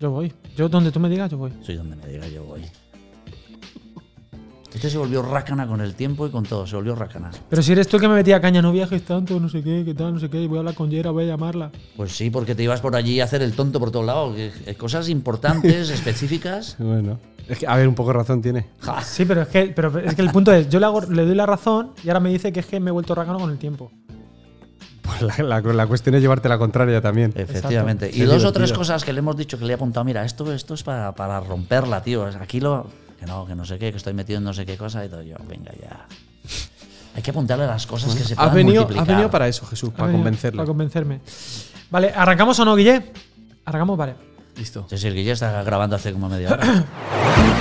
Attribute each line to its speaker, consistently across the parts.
Speaker 1: Yo voy. Yo donde tú me digas, yo voy.
Speaker 2: Soy donde me diga, yo voy. Este se volvió rácana con el tiempo y con todo, se volvió rácana.
Speaker 1: Pero si eres tú que me metía caña, no viajes tanto, no sé qué, qué tal, no sé qué, voy a hablar con Yera, voy a llamarla.
Speaker 2: Pues sí, porque te ibas por allí a hacer el tonto por todos lados. que Cosas importantes, específicas.
Speaker 3: Bueno, es que, a ver, un poco de razón tiene.
Speaker 2: Ja.
Speaker 1: Sí, pero es que, pero es que el punto es, yo le, hago- le doy la razón y ahora me dice que es que me he vuelto rácano con el tiempo.
Speaker 3: Pues la, la- la cuestión es llevarte la contraria también.
Speaker 2: Efectivamente.
Speaker 3: Exacto.
Speaker 2: Y
Speaker 3: Qué
Speaker 2: dos o tres cosas que le hemos dicho que le he apuntado. Mira, esto, esto es para, para romperla, tío. Aquí lo. Que no, que no sé qué, que estoy metido en no sé qué cosa y todo. Yo, venga ya. Hay que apuntarle las cosas que se puedan
Speaker 3: Has venido,
Speaker 2: multiplicar.
Speaker 3: has venido para eso, Jesús, para
Speaker 1: venido
Speaker 3: convencerle.
Speaker 1: Para convencerme. Vale, ¿arrancamos o no, Guille? Arrancamos, vale.
Speaker 3: Listo.
Speaker 2: Sí, sí, el Guille está grabando hace como media hora.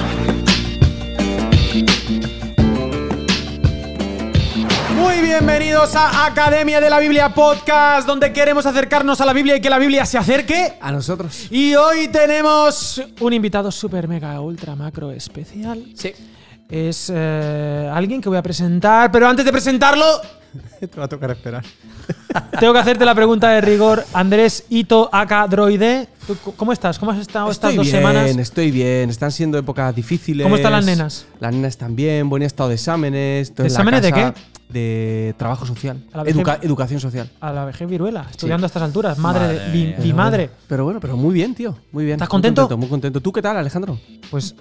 Speaker 1: bienvenidos a Academia de la Biblia Podcast, donde queremos acercarnos a la Biblia y que la Biblia se acerque.
Speaker 3: A nosotros.
Speaker 1: Y hoy tenemos un invitado super mega ultra macro especial.
Speaker 3: Sí.
Speaker 1: Es eh, alguien que voy a presentar, pero antes de presentarlo,
Speaker 3: Te va a tocar esperar.
Speaker 1: tengo que hacerte la pregunta de rigor. Andrés Ito Aka Droide, ¿tú c- ¿cómo estás? ¿Cómo has estado estas
Speaker 3: Estoy
Speaker 1: dos
Speaker 3: bien,
Speaker 1: semanas?
Speaker 3: estoy bien. Están siendo épocas difíciles.
Speaker 1: ¿Cómo están las nenas?
Speaker 3: Las nenas están bien, buen estado de exámenes. la
Speaker 1: ¿Exámenes de qué?
Speaker 3: De trabajo social.
Speaker 1: A la vejez.
Speaker 3: Educa- educación social.
Speaker 1: A la vejez viruela, estudiando a estas alturas. Madre,
Speaker 2: Madre
Speaker 1: de- mi, madre.
Speaker 3: bueno, pero bueno, pero muy bien, tío. Muy bien.
Speaker 1: ¿Estás
Speaker 3: Muy
Speaker 1: contento?
Speaker 3: Muy contento. ¿Tú qué tal, Alejandro?
Speaker 1: Pues,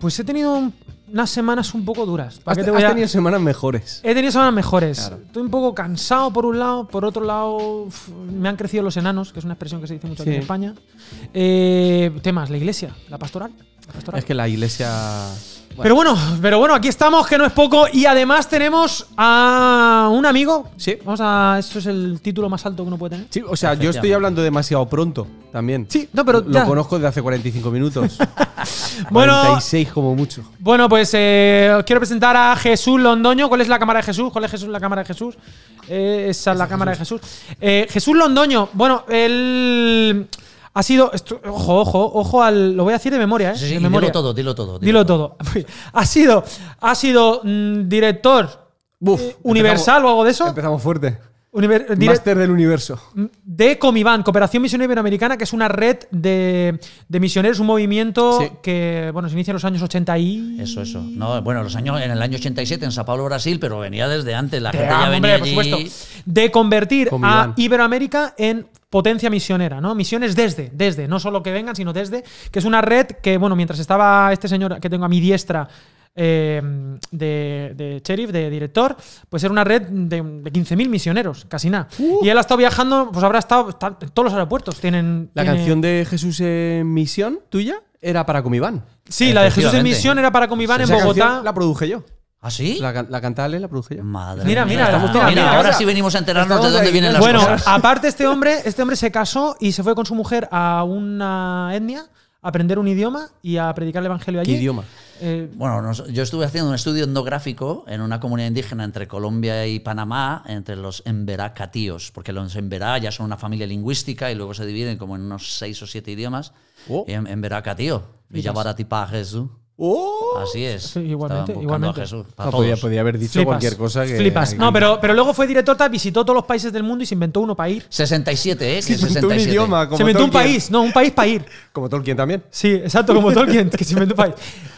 Speaker 1: pues he tenido un- unas semanas un poco duras. ¿Para
Speaker 3: Has,
Speaker 1: qué te
Speaker 3: has
Speaker 1: a-
Speaker 3: tenido semanas mejores.
Speaker 1: He tenido semanas mejores.
Speaker 3: Claro.
Speaker 1: Estoy un poco cansado por un lado, por otro lado uf, me han crecido los enanos, que es una expresión que se dice mucho aquí en España. Eh, temas, la iglesia, la pastoral. la pastoral.
Speaker 3: Es que la iglesia. Bueno,
Speaker 1: Pero bueno, pero bueno, aquí estamos, que no es poco. Y además tenemos a un amigo.
Speaker 3: Sí.
Speaker 1: Vamos a. Esto es el título más alto que uno puede tener.
Speaker 3: Sí, o sea, yo estoy hablando demasiado pronto también.
Speaker 1: Sí, no, pero
Speaker 3: Lo
Speaker 1: ya.
Speaker 3: conozco desde hace 45 minutos.
Speaker 1: Bueno,
Speaker 3: 46 como mucho.
Speaker 1: Bueno, pues eh, os quiero presentar a Jesús Londoño. ¿Cuál es la cámara de Jesús? ¿Cuál es Jesús la cámara de Jesús? Eh, esa es la cámara de Jesús. Eh, Jesús Londoño. Bueno, él ha sido. esto- ojo, ojo, ojo al. Lo voy a decir de memoria, ¿eh?
Speaker 2: Sí, sí,
Speaker 1: de
Speaker 2: dilo todo, dilo todo.
Speaker 1: Dilo todo. Ha sido, ha sido mm, director
Speaker 3: Buf,
Speaker 1: eh, universal o algo de eso.
Speaker 3: Empezamos fuerte.
Speaker 1: Univer- direct-
Speaker 3: Máster del universo.
Speaker 1: de Comiban, Cooperación Misionera Iberoamericana, que es una red de, de misioneros, un movimiento
Speaker 3: Sí.
Speaker 1: que bueno se inicia en los años 80 y.
Speaker 2: Eso, eso. No, bueno, los años, en el año 87 en Sao Paulo, Brasil, pero venía desde antes. La
Speaker 1: De-
Speaker 2: gente ya venía
Speaker 1: hombre, por supuesto. De convertir
Speaker 3: Con
Speaker 1: a. Iberoamérica en potencia misionera, ¿no? Misiones desde, desde, no solo que vengan, sino desde, que es una red que, bueno, mientras estaba este señor que tengo a mi diestra eh, de, de sheriff, de director, pues era una red de, de 15.000 misioneros, casi nada.
Speaker 3: Uh.
Speaker 1: Y él ha estado viajando, pues habrá estado, está- en todos los aeropuertos tienen...
Speaker 3: La
Speaker 1: tiene-
Speaker 3: canción de Jesús en misión tuya era para Comiván.
Speaker 1: Sí, la de Jesús en misión era para Comiván en Bogotá.
Speaker 3: la produje yo.
Speaker 2: ¿Ah, sí?
Speaker 3: La, la la produje yo.
Speaker 2: Madre
Speaker 1: Mira,
Speaker 2: mía.
Speaker 1: mira,
Speaker 2: Estamos
Speaker 1: mira,
Speaker 2: todos-
Speaker 1: mira,
Speaker 2: ahora
Speaker 3: ahora-
Speaker 2: sí venimos a enterarnos de
Speaker 3: estamos
Speaker 2: dónde
Speaker 3: ahí.
Speaker 2: vienen las
Speaker 1: Bueno,
Speaker 2: cosas.
Speaker 1: aparte este hombre, este hombre se casó y se fue con su mujer a una etnia a aprender un idioma y a predicar el evangelio allí.
Speaker 3: ¿Qué idioma?
Speaker 1: Eh,
Speaker 2: Bueno, nos- yo estuve haciendo un estudio etnográfico en una comunidad indígena entre Colombia y Panamá, entre los Emberá catíos, porque los Emberá ya son una familia lingüística y luego se dividen como en unos seis o siete idiomas.
Speaker 3: Oh.
Speaker 2: Y en Emberá catío, Villabaratipá Jesús.
Speaker 3: ¡Oh!
Speaker 2: Así es.
Speaker 1: Sí, igualmente, igualmente.
Speaker 2: a Jesús.
Speaker 3: No,
Speaker 2: Para
Speaker 3: podía, haber dicho
Speaker 1: flipas,
Speaker 3: cualquier cosa que.
Speaker 1: Flipas. No, pero, pero luego fue director, tal, visitó todos los países del mundo y se inventó uno para ir.
Speaker 2: 67, ¿eh?
Speaker 3: Se inventó un
Speaker 2: 67.
Speaker 3: idioma. Como
Speaker 1: se inventó un país, no, un país para ir.
Speaker 3: Como Tolkien también.
Speaker 1: Sí, exacto, como Tolkien, que se inventó un país.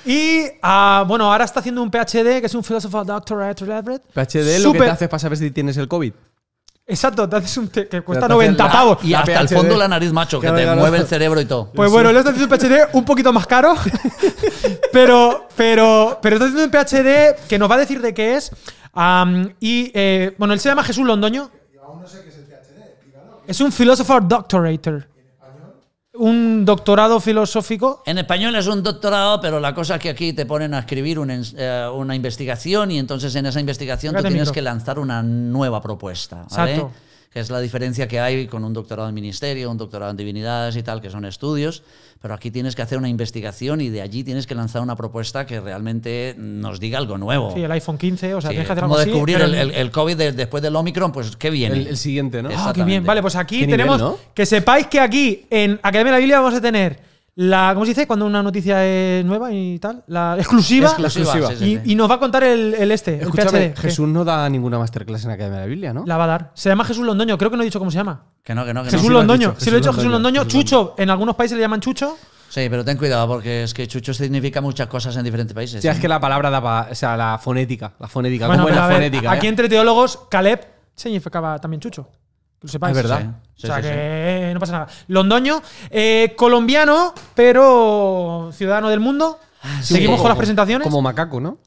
Speaker 1: Y ah, bueno, ahora está haciendo un PhD, que es un Philosopher Doctorate.
Speaker 3: PhD lo que te hace para saber si tienes el COVID.
Speaker 1: Exacto, te haces un te- que cuesta
Speaker 3: te hace
Speaker 1: 90
Speaker 3: la-
Speaker 1: pavos.
Speaker 2: Y hasta el
Speaker 3: PhD.
Speaker 2: fondo la nariz, macho, que te mueve el cerebro y todo.
Speaker 1: Pues bueno, le está haciendo un PhD un poquito más caro, pero, pero, pero está haciendo un PhD que nos va a decir de qué es. Y eh, bueno, él se llama Jesús Londoño. Es un Philosopher Doctorator. Un doctorado filosófico.
Speaker 2: En español es un doctorado, pero la cosa es que aquí te ponen a escribir un eh, una investigación y entonces en esa investigación tú
Speaker 1: Fíjate,
Speaker 2: tienes que lanzar una nueva propuesta. ¿vale?
Speaker 1: Exacto.
Speaker 2: Que es la diferencia que hay con un doctorado en ministerio, un doctorado en divinidades y tal, que son estudios. Pero aquí tienes que hacer una investigación y de allí tienes que lanzar una propuesta que realmente nos diga algo nuevo.
Speaker 1: Sí, el iPhone 15, o sea,
Speaker 2: Sí,
Speaker 1: tienes que hacer
Speaker 2: como
Speaker 1: algo así,
Speaker 2: descubrir el,
Speaker 1: en-
Speaker 2: el- el COVID de- después del Omicron, pues qué viene.
Speaker 3: El, el siguiente, ¿no?
Speaker 1: Ah, qué bien. Vale, pues aquí
Speaker 3: nivel,
Speaker 1: tenemos.
Speaker 3: ¿no?
Speaker 1: Que sepáis que aquí en Academia de la Biblia vamos a tener la. ¿Cómo se dice? Cuando una noticia es nueva y tal. La exclusiva.
Speaker 2: Exclusiva,
Speaker 3: exclusiva.
Speaker 2: sí, sí,
Speaker 1: Y,
Speaker 2: sí.
Speaker 1: y nos va a contar el, el este, el
Speaker 3: Escúchame,
Speaker 1: PhD.
Speaker 3: Jesús no da ninguna masterclass en Academia de la Biblia, ¿no?
Speaker 1: La va a dar. Se llama Ejús Londoño. Creo que no he dicho cómo se llama.
Speaker 2: Que no, que no, que no.
Speaker 1: Jesús
Speaker 3: sí has
Speaker 1: Londoño. Si lo he dicho
Speaker 3: Jesús
Speaker 1: Jesús
Speaker 3: Londoño,
Speaker 1: Londoño.
Speaker 3: Jesús
Speaker 1: Chucho. En algunos países le llaman Chucho.
Speaker 2: Sí, pero ten cuidado porque es que chucho significa muchas cosas en diferentes países.
Speaker 3: Sí,
Speaker 2: ¿eh?
Speaker 3: es que la palabra daba. O sea, la fonética. La fonética.
Speaker 1: Bueno,
Speaker 3: ¿Cómo es
Speaker 1: pero
Speaker 3: la
Speaker 1: a ver,
Speaker 3: fonética?
Speaker 1: aquí
Speaker 3: eh?
Speaker 1: entre teólogos, Caleb significaba también chucho. Que lo sepáis.
Speaker 3: Es verdad.
Speaker 2: Sí,
Speaker 1: o sea
Speaker 2: sí, sí.
Speaker 1: que no pasa nada. Londoño, eh, colombiano, pero ciudadano del mundo.
Speaker 2: sí.
Speaker 1: Seguimos con las presentaciones.
Speaker 3: Como macaco, ¿no?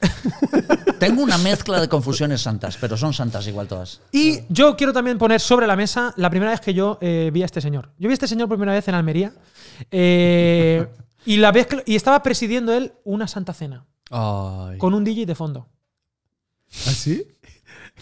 Speaker 2: Tengo una mezcla de confusiones santas, pero son santas igual todas.
Speaker 1: Y yo quiero también poner sobre la mesa la primera vez que yo eh, vi a este señor. Yo vi a este señor por primera vez en Almería. eh, y, la vez que- y estaba presidiendo él una santa cena.
Speaker 3: Ay.
Speaker 1: Con un DJ de fondo.
Speaker 3: ¿Así?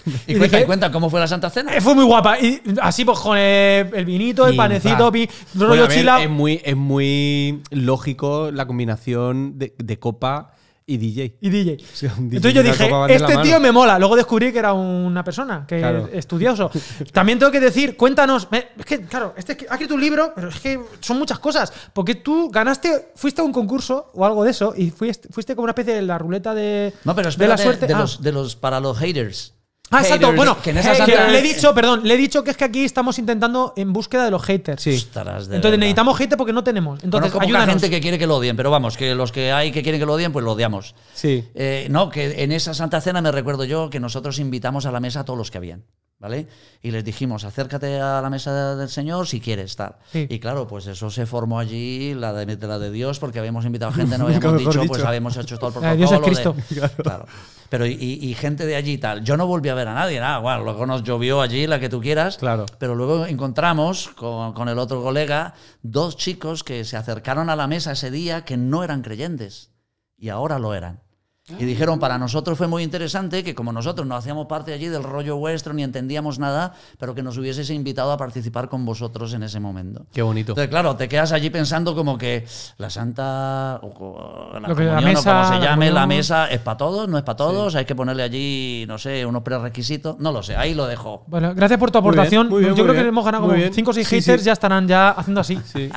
Speaker 2: Y,
Speaker 1: Y
Speaker 2: cuenta,
Speaker 1: dije-
Speaker 2: y cuenta cómo fue la Santa Cena.
Speaker 1: Eh, fue muy guapa. Y así, pues, con el vinito, el panecito, pi-
Speaker 3: Bueno,
Speaker 1: rollo
Speaker 3: ver,
Speaker 1: chila.
Speaker 3: es, muy, es muy lógico la combinación de, de copa y DJ.
Speaker 1: y DJ.
Speaker 3: sea, DJ
Speaker 1: Entonces yo dije,
Speaker 3: de la
Speaker 1: este
Speaker 3: mano".
Speaker 1: tío me mola. Luego descubrí que era una persona que
Speaker 3: Claro.
Speaker 1: estudioso. También tengo que decir, cuéntanos. me- Es que, claro, este es ha escrito un libro, pero es que son muchas cosas. Porque tú ganaste, fuiste a un concurso o algo de eso y fuiste, fuiste como una especie de la ruleta de,
Speaker 2: No, pero
Speaker 1: de
Speaker 2: espérate,
Speaker 1: la
Speaker 2: de,
Speaker 1: suerte. Ah.
Speaker 2: los, de los para los haters.
Speaker 1: Ah, exacto. Bueno,
Speaker 2: que en esa
Speaker 1: que le he dicho, perdón, le he dicho que es que aquí estamos intentando en búsqueda de los haters.
Speaker 3: Sí.
Speaker 1: Entonces
Speaker 2: verdad.
Speaker 1: necesitamos haters porque no tenemos. Entonces,
Speaker 2: poca
Speaker 1: ayúdanos.
Speaker 2: gente que quiere que lo odien, pero vamos, que los que hay que quieren que lo odien, pues lo odiamos.
Speaker 3: Sí.
Speaker 2: Eh, no, que en esa Santa Cena me recuerdo yo que nosotros invitamos a la mesa a todos los que habían, ¿vale? Y les dijimos, acércate a la mesa del Señor si quieres estar.
Speaker 1: Sí.
Speaker 2: Y claro, pues eso se formó allí, la de, de la de Dios, porque habíamos invitado gente, no habíamos dicho,
Speaker 3: dicho.
Speaker 2: pues habíamos hecho todo el protocolo.
Speaker 1: Dios es
Speaker 2: de-
Speaker 1: Cristo.
Speaker 2: Claro. Pero y, y gente de allí y tal. Yo no volví a ver a nadie, nada, bueno, luego nos llovió allí, la que tú quieras.
Speaker 3: Claro.
Speaker 2: Pero luego encontramos con, con el otro colega dos chicos que se acercaron a la mesa ese día que no eran creyentes y ahora lo eran. Y dijeron, para nosotros fue muy interesante que como nosotros no hacíamos parte allí del rollo vuestro ni entendíamos nada, pero que nos hubieseis invitado a participar con vosotros en ese momento.
Speaker 3: Qué bonito.
Speaker 2: Entonces, claro, te quedas allí pensando como que la santa, o la
Speaker 1: Lo que la
Speaker 2: comunión, o
Speaker 1: mesa,
Speaker 2: como se
Speaker 1: la
Speaker 2: llame, la mesa, ¿es para todos? ¿No es para todos? Hay que ponerle allí, no sé, unos prerequisitos. No lo sé, ahí lo dejo.
Speaker 1: Bueno, gracias por tu
Speaker 3: Muy bien,
Speaker 1: aportación.
Speaker 3: muy bien,
Speaker 1: Yo creo que hemos ganado
Speaker 3: Muy
Speaker 1: como
Speaker 3: bien.
Speaker 1: 5 o 6
Speaker 3: Sí,
Speaker 1: haters,
Speaker 3: sí.
Speaker 1: ya estarán ya haciendo así.
Speaker 3: Sí.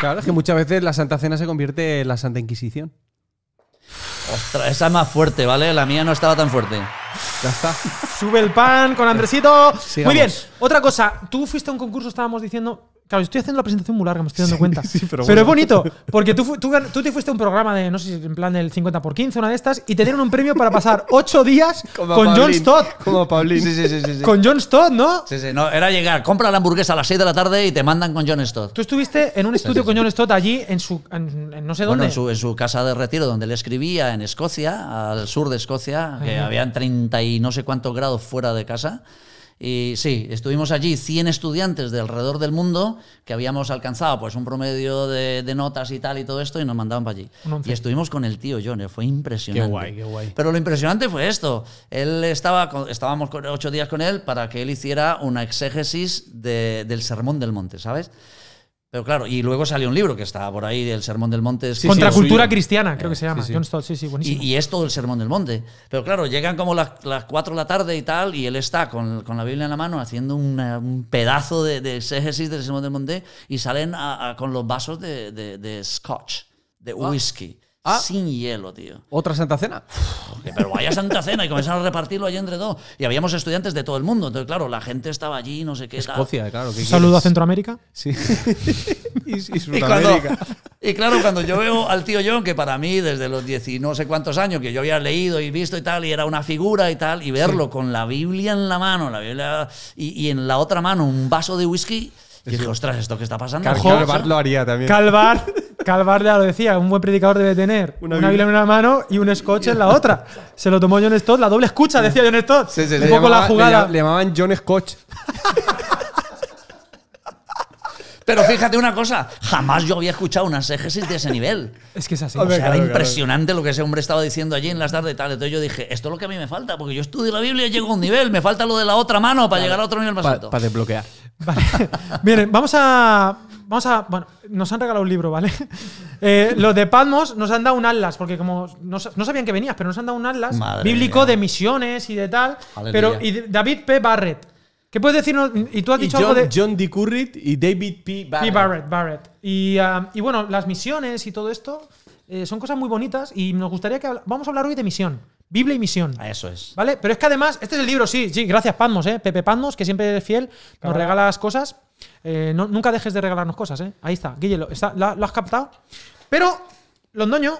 Speaker 3: claro, es que muchas veces la Santa Cena se convierte en la Santa Inquisición.
Speaker 2: Ostras, esa es más fuerte, ¿vale? La mía no estaba tan fuerte.
Speaker 3: Ya está.
Speaker 1: Sube el pan con Andresito.
Speaker 3: Sigamos.
Speaker 1: Muy bien. Otra cosa, tú fuiste a un concurso, estábamos diciendo. Claro, estoy haciendo la presentación muy larga, me estoy dando cuenta.
Speaker 3: sí, pero
Speaker 1: es
Speaker 3: bueno.
Speaker 1: bonito, porque tú, tú, tú te fuiste a un programa de, no sé si en plan del 50 por 15, una de estas, y te dieron un premio para pasar 8 días
Speaker 3: Como
Speaker 1: con John. Stott.
Speaker 3: Como Paulín.
Speaker 2: Sí, sí, sí, sí. sí.
Speaker 1: Con John Stott, ¿no?
Speaker 2: Sí, sí, no, era llegar, compra la hamburguesa a las 6 de la tarde y te mandan con John Stott.
Speaker 1: Tú estuviste en un estudio con John Stott allí, en su. en- en no sé
Speaker 2: Bueno,
Speaker 1: dónde.
Speaker 2: en su, en su casa de retiro, donde él escribía en Escocia, al sur de Escocia, que habían 30 y no sé cuántos grados fuera de casa. Y sí, estuvimos allí 100 estudiantes de alrededor del mundo que habíamos alcanzado pues un promedio de, de notas y tal y todo esto y nos mandaban para allí. Y estuvimos con el tío John, eh, fue impresionante.
Speaker 3: Qué guay, qué guay.
Speaker 2: Pero lo impresionante fue esto. Él estaba, con- estábamos con- ocho días con él para que él hiciera una exégesis de- del Sermón del Monte, ¿sabes? Pero claro, y luego salió un libro que estaba por ahí, el Sermón del Monte.
Speaker 3: Sí,
Speaker 1: Contracultura cristiana, creo que se llama.
Speaker 3: sí.
Speaker 1: John Stott, sí, sí, buenísimo.
Speaker 2: Y, y es todo el sermón del monte. Pero claro, llegan como las, las 4 de la tarde y tal, y él está con, con la Biblia en la mano haciendo una- un pedazo de, de exégesis del sermón del monte y salen a- a- con los vasos de, de- de scotch, de whisky,
Speaker 3: Ah.
Speaker 2: sin hielo, tío.
Speaker 3: ¿Otra Santa Cena?
Speaker 2: Pero vaya Santa Cena y comenzaron a repartirlo allí entre todos. Y habíamos estudiantes de todo el mundo. Entonces, claro, la gente estaba allí, no sé qué. tal.
Speaker 3: Escocia, claro. ¿qué
Speaker 1: Un saludo a? Centroamérica.
Speaker 3: Sí. y, y
Speaker 2: Y, cuando-
Speaker 3: Sudamérica.
Speaker 2: y claro, cuando yo veo al tío John, que para mí desde los 10 y no sé cuántos años que yo había leído y visto y tal, y era una figura y tal, y verlo con la Biblia en la mano, la Biblia, y, y en la otra mano un vaso de whisky, y dije, ostras, ¿esto qué está pasando?
Speaker 3: Calvar lo haría también.
Speaker 1: Calvar, Calvar ya lo decía, un buen predicador debe tener
Speaker 3: Una
Speaker 1: una,
Speaker 3: Biblia.
Speaker 1: En una mano y un scotch en la otra. Se lo tomó John Stott, la doble escucha, decía John Stott.
Speaker 3: Sí, sí,
Speaker 1: un
Speaker 3: le
Speaker 1: poco
Speaker 3: llamaba-
Speaker 1: la jugada.
Speaker 3: Le, llamaban John Scotch.
Speaker 2: Pero fíjate una cosa, jamás yo había escuchado una exégesis de ese nivel.
Speaker 1: Es que es así.
Speaker 2: O sea,
Speaker 3: claro,
Speaker 2: era
Speaker 3: claro.
Speaker 2: impresionante lo que ese hombre estaba diciendo allí en las tardes y tal. Entonces yo dije, esto es lo que a mí me falta, porque yo estudio la Biblia y llego a un nivel, me falta lo de la otra mano para llegar a otro nivel más
Speaker 3: Para
Speaker 2: alto.
Speaker 3: desbloquear.
Speaker 1: Vale. Bien, vamos a. Vamos a. Bueno, nos han regalado un libro, ¿vale? Eh, los de Patmos nos han dado un atlas, porque como no, no sabían que venías, pero nos han dado un atlas
Speaker 2: Madre
Speaker 1: bíblico
Speaker 2: mía.
Speaker 1: de misiones y de tal.
Speaker 2: Aleluya.
Speaker 1: Pero, y David P. Barrett. ¿Qué puedes decirnos? Y tú has dicho
Speaker 3: John,
Speaker 1: algo de.
Speaker 3: John D. Currit y David P. Barrett.
Speaker 1: P. Barrett, Barrett. Y, ah, y bueno, las misiones y todo esto eh, son cosas muy bonitas y nos gustaría que vamos a hablar hoy de misión. Biblia y misión.
Speaker 2: Ah, Eso es.
Speaker 1: ¿Vale? Pero es que además, este es el libro, sí, sí, gracias Padmos, ¿eh? Pepe Padmos, que siempre es fiel, nos
Speaker 3: Cabrón.
Speaker 1: regalas cosas. Eh, no- nunca dejes de regalarnos cosas, ¿eh? Ahí está, Guille, lo, está- lo- lo has captado. Pero Londoño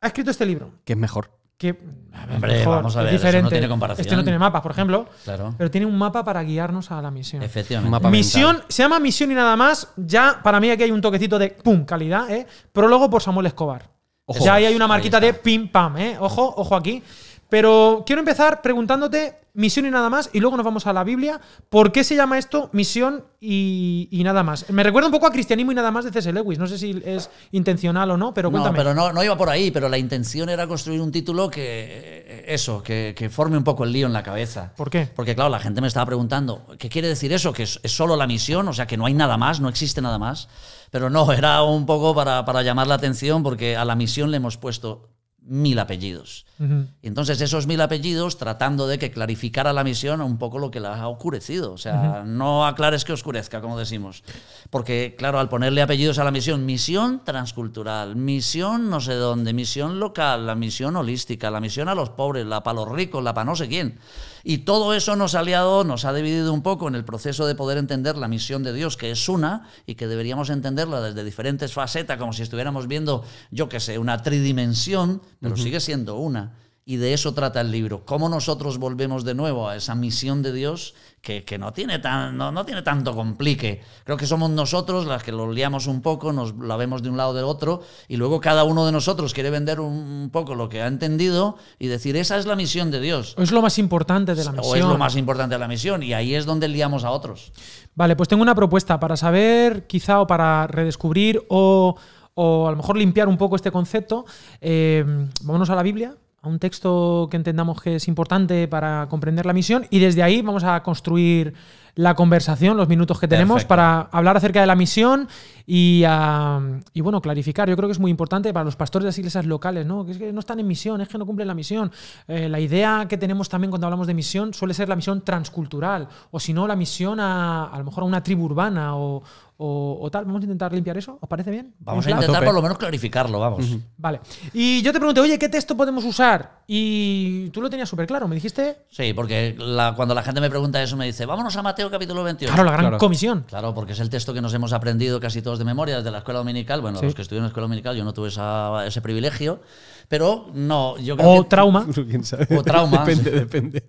Speaker 1: ha escrito este libro,
Speaker 3: Que es mejor.
Speaker 1: que a ver,
Speaker 2: Hombre, vamos a ver, eso no
Speaker 1: diferente.
Speaker 2: tiene comparación.
Speaker 1: Este no tiene mapas, por ejemplo,
Speaker 2: Claro.
Speaker 1: pero tiene un mapa para guiarnos a la misión.
Speaker 2: Efectivamente.
Speaker 3: Mapa
Speaker 1: Misión,
Speaker 3: mental.
Speaker 1: se llama Misión y nada más. Ya, para mí aquí hay un toquecito de pum, calidad, ¿eh? Prólogo por Samuel Escobar.
Speaker 3: Ojo.
Speaker 1: ya ahí hay una marquita
Speaker 2: Ahí
Speaker 1: de pim pam, ¿eh? Ojo, ojo aquí. Pero quiero empezar preguntándote misión y nada más, y luego nos vamos a la Biblia. ¿Por qué se llama esto misión y, y nada más? Me recuerda un poco a cristianismo y nada más de C.S. Lewis. No sé si es intencional o no, pero
Speaker 2: No,
Speaker 1: cuéntame.
Speaker 2: pero no, no iba por ahí, pero la intención era construir un título que, eh, eso, que, que forme un poco el lío en la cabeza.
Speaker 1: ¿Por qué?
Speaker 2: Porque claro, la gente me estaba preguntando, ¿qué quiere decir eso? ¿Que es, es solo la misión? O sea, que no hay nada más, no existe nada más. Pero no, era un poco para, para llamar la atención porque a la misión le hemos puesto mil apellidos.
Speaker 1: Ujú.
Speaker 2: Y entonces esos mil apellidos tratando de que clarificara la misión un poco lo que la ha oscurecido. O sea, no aclares que oscurezca, como decimos. Porque, claro, al ponerle apellidos a la misión, misión transcultural, misión no sé dónde, misión local, la misión holística, la misión a los pobres, la para los ricos, la para no sé quién. Y todo eso nos ha liado, nos ha dividido un poco en el proceso de poder entender la misión de Dios, que es una, y que deberíamos entenderla desde diferentes facetas, como si estuviéramos viendo, yo qué sé, una tridimensión, pero sigue siendo una. Y de eso trata el libro. Cómo nosotros volvemos de nuevo a esa misión de Dios que, que no, tiene tan, no, no tiene tanto complique. Creo que somos nosotros las que lo liamos un poco, nos la vemos de un lado del otro, y luego cada uno de nosotros quiere vender un, un poco lo que ha entendido y decir, esa es la misión de Dios.
Speaker 1: Es lo más importante de la misión.
Speaker 2: O es lo más importante de la misión, y ahí es donde liamos a otros.
Speaker 1: Vale, pues tengo una propuesta para saber, quizá, o para redescubrir o, o a lo mejor limpiar un poco este concepto. Eh, vámonos a la Biblia, a un texto que entendamos que es importante para comprender la misión y desde ahí vamos a construir la conversación, los minutos que tenemos
Speaker 2: Perfecto.
Speaker 1: para hablar acerca de la misión y, y, bueno, clarificar. Yo creo que es muy importante para los pastores de las iglesias locales, ¿no? Que es que no están en misión, es que no cumplen la misión. Eh, la idea que tenemos también cuando hablamos de misión suele ser la misión transcultural, o si no, la misión a a lo mejor a una tribu urbana o, o- o tal. Vamos a intentar limpiar eso, ¿os parece bien?
Speaker 2: Vamos a intentar por lo menos clarificarlo, vamos.
Speaker 1: Vale. Y yo te pregunté, oye, ¿qué texto podemos usar? Y tú lo tenías súper claro, me dijiste,
Speaker 2: Sí, porque la- cuando la gente me pregunta eso me dice, vámonos a Mateo capítulo 28.
Speaker 1: claro, la gran
Speaker 3: Claro.
Speaker 1: comisión.
Speaker 2: Claro, porque es el texto que nos hemos aprendido casi todos de memoria desde la escuela dominical. Bueno,
Speaker 1: Sí.
Speaker 2: los que estuvieron en la escuela dominical, yo no tuve esa- ese privilegio. Pero no, yo creo
Speaker 1: O
Speaker 2: que.
Speaker 1: trauma.
Speaker 3: ¿Quién sabe?
Speaker 2: O trauma,
Speaker 3: depende,
Speaker 2: sí.
Speaker 3: depende.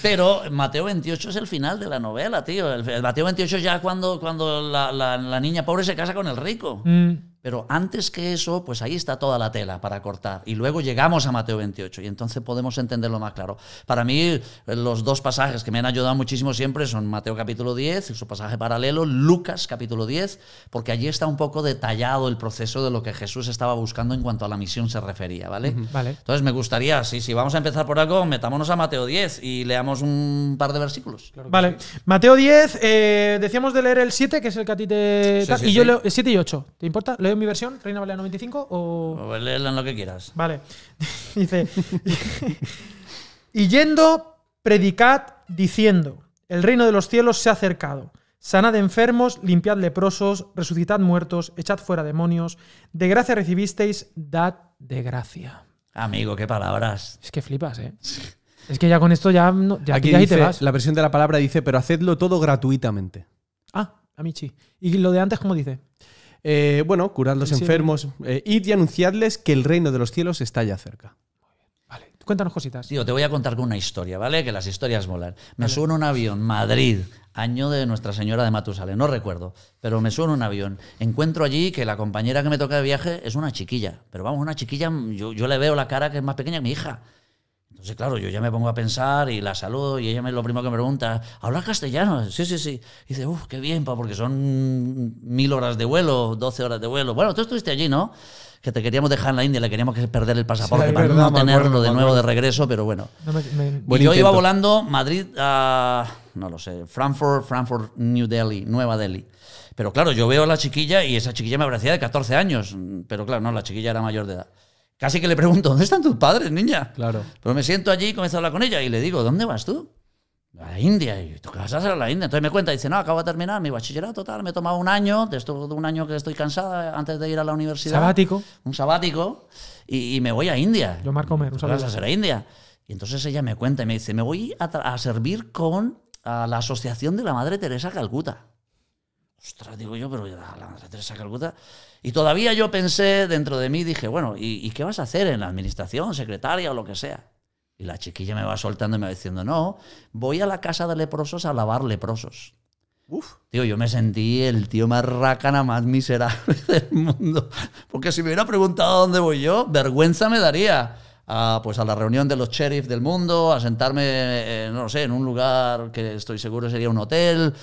Speaker 2: Pero Mateo 28 es el final de la novela, tío. El, el Mateo 28 ya cuando, cuando la, la- la niña pobre se casa con el rico.
Speaker 1: Mm,
Speaker 2: Pero antes que eso, pues ahí está toda la tela para cortar. Y luego llegamos a Mateo 28 y entonces podemos entenderlo más claro. Para mí, los dos pasajes que me han ayudado muchísimo siempre son Mateo capítulo 10 y su pasaje paralelo, Lucas capítulo 10, porque allí está un poco detallado el proceso de lo que Jesús estaba buscando en cuanto a la misión se refería, ¿vale?
Speaker 1: Vale.
Speaker 2: Entonces me gustaría, sí, si vamos a empezar por algo, metámonos a Mateo 10 y leamos un par de versículos.
Speaker 1: Vale. Mateo 10, eh, decíamos de leer el 7, que es el que a ti te.
Speaker 2: Sí,
Speaker 1: y yo leo el 7 y 8. ¿Te importa? ¿Leo mi versión, Reina Valera 95? O.
Speaker 2: O léelo en lo que quieras.
Speaker 1: Vale. Dice. y yendo, predicad diciendo: El reino de los cielos se ha acercado. Sanad enfermos, limpiad leprosos, resucitad muertos, echad fuera demonios. De gracia recibisteis, dad de gracia.
Speaker 2: Amigo, qué palabras.
Speaker 1: Es que flipas, ¿eh? Es que ya con esto ya, no, ya
Speaker 3: Aquí
Speaker 1: pillas y
Speaker 3: dice,
Speaker 1: te vas.
Speaker 3: la versión de la palabra dice, pero hacedlo todo gratuitamente.
Speaker 1: Ah, Amici. ¿Y lo de antes cómo dice?
Speaker 3: Eh, bueno, curad los
Speaker 1: Sí.
Speaker 3: enfermos, eh, id y anunciadles que el reino de los cielos está ya cerca.
Speaker 1: Vale, cuéntanos cositas.
Speaker 2: Tío, te voy a contar con una historia, ¿vale? Que las historias molan. Me subo en un avión, Madrid, año de Nuestra Señora de Matusalén, no recuerdo, pero me subo en un avión. Encuentro allí que la compañera que me toca de viaje es una chiquilla, pero vamos, una chiquilla, yo, yo le veo la cara que es más pequeña que mi hija. Entonces, claro, yo ya me pongo a pensar y la saludo y ella me lo primero que me pregunta, ¿hablas castellano? Sí, sí, sí. Y dice, uff, qué bien, pa, porque son mil horas de vuelo, 12 horas de vuelo. Bueno, tú estuviste allí, ¿no? Que te queríamos dejar en la India, le queríamos que perder el pasaporte
Speaker 3: Sí,
Speaker 2: para
Speaker 3: verdad,
Speaker 2: no tenerlo
Speaker 3: acuerdo,
Speaker 2: de nuevo de regreso, pero bueno.
Speaker 1: No me- me-
Speaker 3: Buen
Speaker 2: y yo iba volando Madrid a, no lo sé, Frankfurt, Frankfurt, New Delhi, Nueva Delhi. Pero claro, yo veo a la chiquilla y esa chiquilla me parecía de 14 años. Pero claro, no, la chiquilla era mayor de edad. Casi que le pregunto, ¿dónde están tus padres, niña?
Speaker 3: Claro.
Speaker 2: Pero me siento allí y comienzo a hablar con ella y le digo, ¿dónde vas tú? A la India. Y tú qué vas a hacer a la India. Entonces me cuenta, dice, no, acabo de terminar mi bachillerato, tal, me he tomado un año, de esto de un año que estoy cansada antes de ir a la universidad.
Speaker 1: Sabático.
Speaker 2: Un sabático. Y, y me voy a India.
Speaker 1: Yo Marco Comer, un
Speaker 2: ¿Qué vas a hacer a India? Y entonces ella me cuenta y me dice, me voy a, a servir con a la Asociación de la Madre Teresa Calcuta. Ostras, digo yo, pero la, la Madre Teresa Calcuta. Y todavía yo pensé dentro de mí, dije, bueno, ¿y, y qué vas a hacer en la administración, secretaria o lo que sea? Y la chiquilla me va soltando y me va diciendo, no, voy a la casa de leprosos a lavar leprosos.
Speaker 3: Uf.
Speaker 2: Tío, yo me sentí el tío más rácana, más miserable del mundo. Porque si me hubiera preguntado dónde voy yo, vergüenza me daría. A, pues a la reunión de los sheriff del mundo, a sentarme, eh, no lo sé, en un lugar que estoy seguro sería un hotel.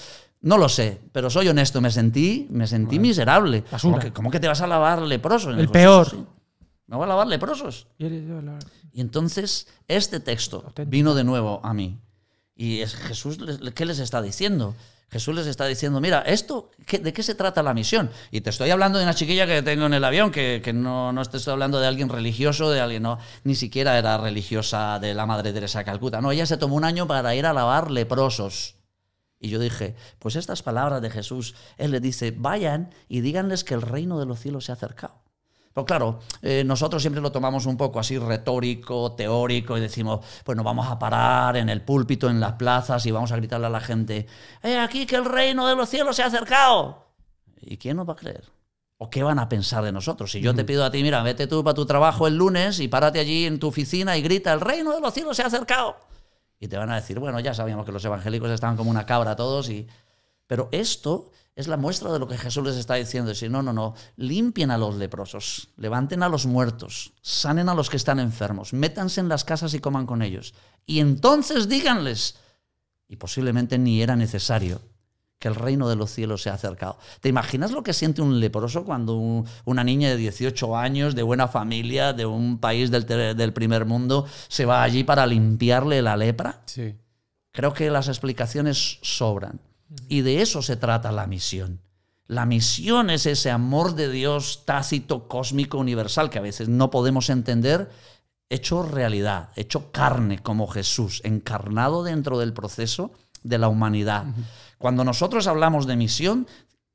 Speaker 2: No lo sé, pero soy honesto, me sentí, me sentí miserable. ¿Cómo que, cómo que te vas a lavar leprosos?
Speaker 1: El peor.
Speaker 2: "Sí, Me voy a lavar leprosos.
Speaker 1: Y
Speaker 2: entonces este texto
Speaker 1: Auténtico.
Speaker 2: vino de nuevo a mí. Y es Jesús, ¿qué les está diciendo? Jesús les está diciendo, mira, esto, ¿qué- ¿de qué se trata la misión? Y te estoy hablando de una chiquilla que tengo en el avión, que, que no, no te estoy hablando de alguien religioso, de alguien, no, ni siquiera era religiosa de la Madre Teresa de Calcuta. No, ella se tomó un año para ir a lavar leprosos. Y yo dije, pues estas palabras de Jesús, Él les dice, vayan y díganles que el reino de los cielos se ha acercado. Pero claro, eh, nosotros siempre lo tomamos un poco así retórico, teórico, y decimos, pues nos vamos a parar en el púlpito, en las plazas, y vamos a gritarle a la gente, ¡eh, aquí que el reino de los cielos se ha acercado! ¿Y quién nos va a creer? ¿O qué van a pensar de nosotros? Si yo te pido a ti, mira, vete tú para tu trabajo el lunes y párate allí en tu oficina y grita, el reino de los cielos se ha acercado. Y te van a decir, bueno, ya sabíamos que los evangélicos estaban como una cabra todos y... Pero esto es la muestra de lo que Jesús les está diciendo. Decir, no, no, no, limpien a los leprosos, levanten a los muertos, sanen a los que están enfermos, métanse en las casas y coman con ellos. Y entonces díganles, y posiblemente ni era necesario, que el reino de los cielos se ha acercado. ¿Te imaginas lo que siente un leproso cuando un- una niña de 18 años, de buena familia, de un país del primer mundo, se va allí para limpiarle la lepra?
Speaker 3: Sí.
Speaker 2: Creo que las explicaciones sobran. Y de eso se trata la misión. La misión es ese amor de Dios tácito, cósmico, universal, que a veces no podemos entender, hecho realidad, hecho carne como Jesús, encarnado dentro del proceso de la humanidad. Cuando nosotros hablamos de misión,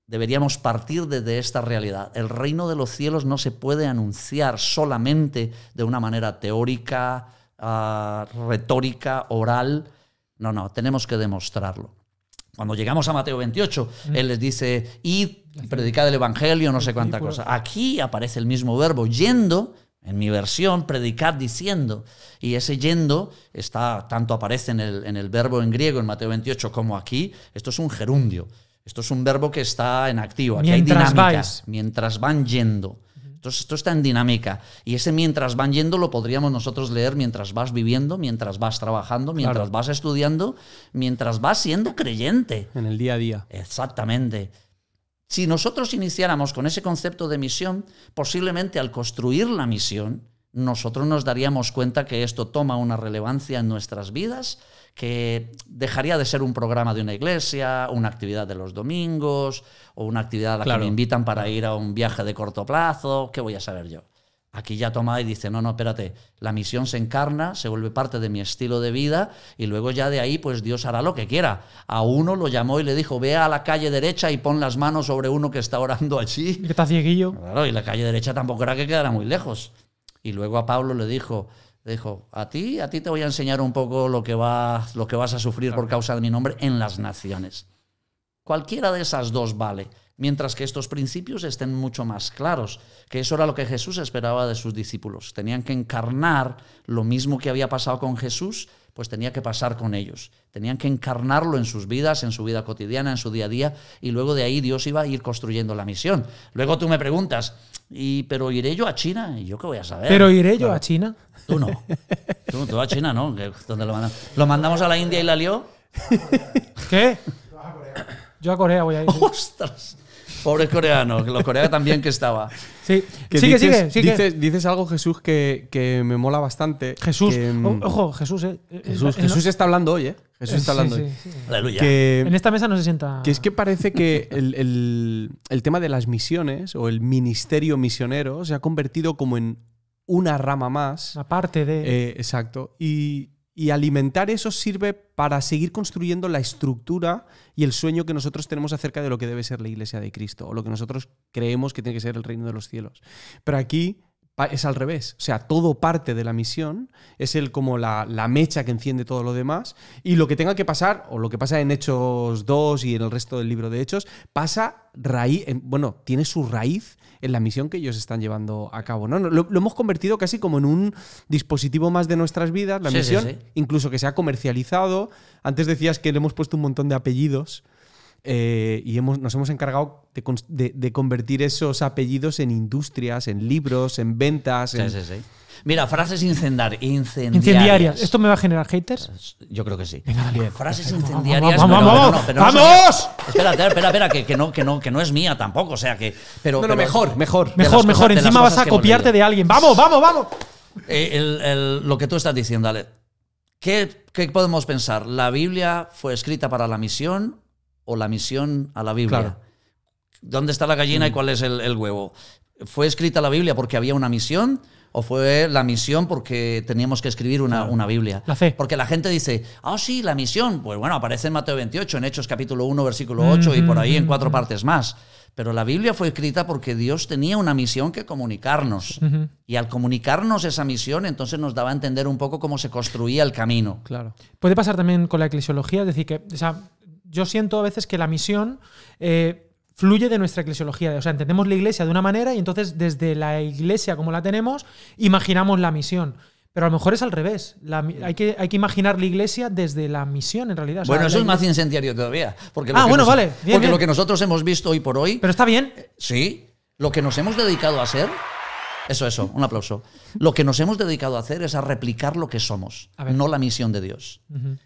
Speaker 2: deberíamos partir desde esta realidad. El reino de los cielos no se puede anunciar solamente de una manera teórica, ah, retórica, oral. No, no, tenemos que demostrarlo. Cuando llegamos a Mateo 28, Él les dice, id predicad el Evangelio, no sé cuánta cosa. Aquí aparece el mismo verbo, yendo, en mi versión, predicad diciendo. Y ese yendo está, tanto aparece en el, en el verbo en griego en Mateo 28 como aquí. Esto es un gerundio. Esto es un verbo que está en activo. Aquí
Speaker 1: Mientras
Speaker 2: hay dinámica.
Speaker 1: vais.
Speaker 2: Mientras van yendo. Entonces, esto está en dinámica. Y ese mientras van yendo lo podríamos nosotros leer mientras vas viviendo, mientras vas trabajando, mientras
Speaker 3: Claro.
Speaker 2: vas estudiando, mientras vas siendo creyente.
Speaker 3: En el día a día.
Speaker 2: Exactamente. Si nosotros iniciáramos con ese concepto de misión, posiblemente al construir la misión, nosotros nos daríamos cuenta que esto toma una relevancia en nuestras vidas, que dejaría de ser un programa de una iglesia, una actividad de los domingos, o una actividad a la
Speaker 3: Claro.
Speaker 2: que me invitan para ir a un viaje de corto plazo, ¿qué voy a saber yo? Aquí ya toma y dice, no, no, espérate, la misión se encarna, se vuelve parte de mi estilo de vida y luego ya de ahí pues Dios hará lo que quiera. A uno lo llamó y le dijo, ve a la calle derecha y pon las manos sobre uno que está orando allí.
Speaker 1: Y que está cieguillo.
Speaker 2: Claro, y la calle derecha tampoco era que quedara muy lejos. Y luego a Pablo le dijo, le dijo, a ti, a ti te voy a enseñar un poco lo que, va, lo que vas a sufrir por causa de mi nombre en las naciones. Cualquiera de esas dos vale, mientras que estos principios estén mucho más claros, que eso era lo que Jesús esperaba de sus discípulos. Tenían que encarnar lo mismo que había pasado con Jesús, pues tenía que pasar con ellos. Tenían que encarnarlo en sus vidas, en su vida cotidiana, en su día a día, y luego de ahí Dios iba a ir construyendo la misión. Luego tú me preguntas, ¿y pero iré yo a China? ¿Y yo qué voy a saber?
Speaker 1: Pero iré yo a China.
Speaker 2: Tú no. Tú, tú a China, ¿no? ¿Qué- ¿Dónde lo mandamos? ¿Lo mandamos a la India y la lió?
Speaker 1: ¿Qué? Yo a Corea voy a ir.
Speaker 2: ¡Ostras! Pobre coreano, que los coreanos también que estaba.
Speaker 1: Sí.
Speaker 3: Que
Speaker 1: sigue,
Speaker 3: dices,
Speaker 1: sigue, sigue.
Speaker 3: Dices, dices algo, Jesús, que, que me mola bastante.
Speaker 1: Jesús.
Speaker 3: que,
Speaker 1: O- ojo, Jesús, eh.
Speaker 3: Jesús,
Speaker 1: Eh,
Speaker 3: Jesús
Speaker 1: no-
Speaker 3: está hablando hoy, ¿eh? Jesús está hablando
Speaker 1: sí,
Speaker 3: hoy.
Speaker 1: sí.
Speaker 2: Aleluya.
Speaker 3: Que,
Speaker 1: En esta mesa no se sienta.
Speaker 3: que es que parece que el, el- el tema de las misiones o el ministerio misionero se ha convertido como en una rama más.
Speaker 1: Aparte de.
Speaker 3: Eh, exacto. Y, y alimentar eso sirve para seguir construyendo la estructura y el sueño que nosotros tenemos acerca de lo que debe ser la iglesia de Cristo o lo que nosotros creemos que tiene que ser el reino de los cielos. Pero aquí es al revés. O sea, todo parte de la misión, es el como la, mecha que enciende todo lo demás. Y lo que tenga que pasar, o lo que pasa en Hechos 2 y en el resto del libro de Hechos, pasa raíz, en- bueno, tiene su raíz en la misión que ellos están llevando a cabo. ¿no? Lo, lo hemos convertido casi como en un dispositivo más de nuestras vidas, la
Speaker 2: Sí, sí,
Speaker 3: misión,
Speaker 2: sí.
Speaker 3: incluso que se ha comercializado. Antes decías que le hemos puesto un montón de apellidos. eh, y hemos, nos hemos encargado de, cons- de- de convertir esos apellidos en industrias, en libros, en ventas.
Speaker 2: Sí,
Speaker 3: en-
Speaker 2: sí, sí. Mira, frases incendar- incendiarias.
Speaker 1: Incendiarias. ¿Esto me va a generar haters?
Speaker 2: Yo creo que sí.
Speaker 1: Venga, dale.
Speaker 2: Frases
Speaker 1: Perfecto.
Speaker 2: incendiarias.
Speaker 1: Vamos,
Speaker 2: pero-
Speaker 1: vamos,
Speaker 2: pero
Speaker 1: vamos,
Speaker 2: no, pero no
Speaker 1: ¡Vamos!
Speaker 2: son mías. Espera, espera, espera, que, que no, que, no, que no es mía tampoco. O sea que. Pero,
Speaker 3: No, no,
Speaker 2: pero-
Speaker 3: mejor, mejor.
Speaker 1: Mejor,
Speaker 2: cosas-
Speaker 1: mejor. Encima vas a copiarte de alguien. ¡Vamos, vamos, vamos!
Speaker 2: Eh, el- el- lo que tú estás diciendo, Ale. ¿Qué, qué podemos pensar? ¿La Biblia fue escrita para la misión o la misión a la Biblia?
Speaker 3: Claro.
Speaker 2: ¿Dónde está la gallina y cuál es el, el huevo? ¿Fue escrita la Biblia porque había una misión? ¿O fue la misión porque teníamos que escribir una, una Biblia?
Speaker 1: La fe.
Speaker 2: Porque la gente dice, ah, sí, la misión. Pues bueno, aparece en Mateo 28, en Hechos capítulo 1, versículo 8 y por ahí en cuatro partes más. Pero la Biblia fue escrita porque Dios tenía una misión que comunicarnos. Y al comunicarnos esa misión, entonces nos daba a entender un poco cómo se construía el camino.
Speaker 3: Claro.
Speaker 1: Puede pasar también con la eclesiología, es decir, que o sea, yo siento a veces que la misión eh, fluye de nuestra eclesiología. O sea, entendemos la iglesia de una manera y entonces desde la iglesia como la tenemos, imaginamos la misión. Pero a lo mejor es al revés. La hay, que, hay que imaginar la iglesia desde la misión, en realidad. O sea,
Speaker 2: Bueno, eso es más incendiario todavía. Porque
Speaker 1: Ah,
Speaker 2: que
Speaker 1: bueno,
Speaker 2: nos-
Speaker 1: vale, bien,
Speaker 2: porque
Speaker 1: bien.
Speaker 2: lo que nosotros hemos visto hoy por hoy,
Speaker 1: Pero está bien.
Speaker 2: sí, lo que nos hemos dedicado a hacer, eso, eso, un aplauso. Lo que nos hemos dedicado a hacer es a replicar lo que somos, no la misión de Dios.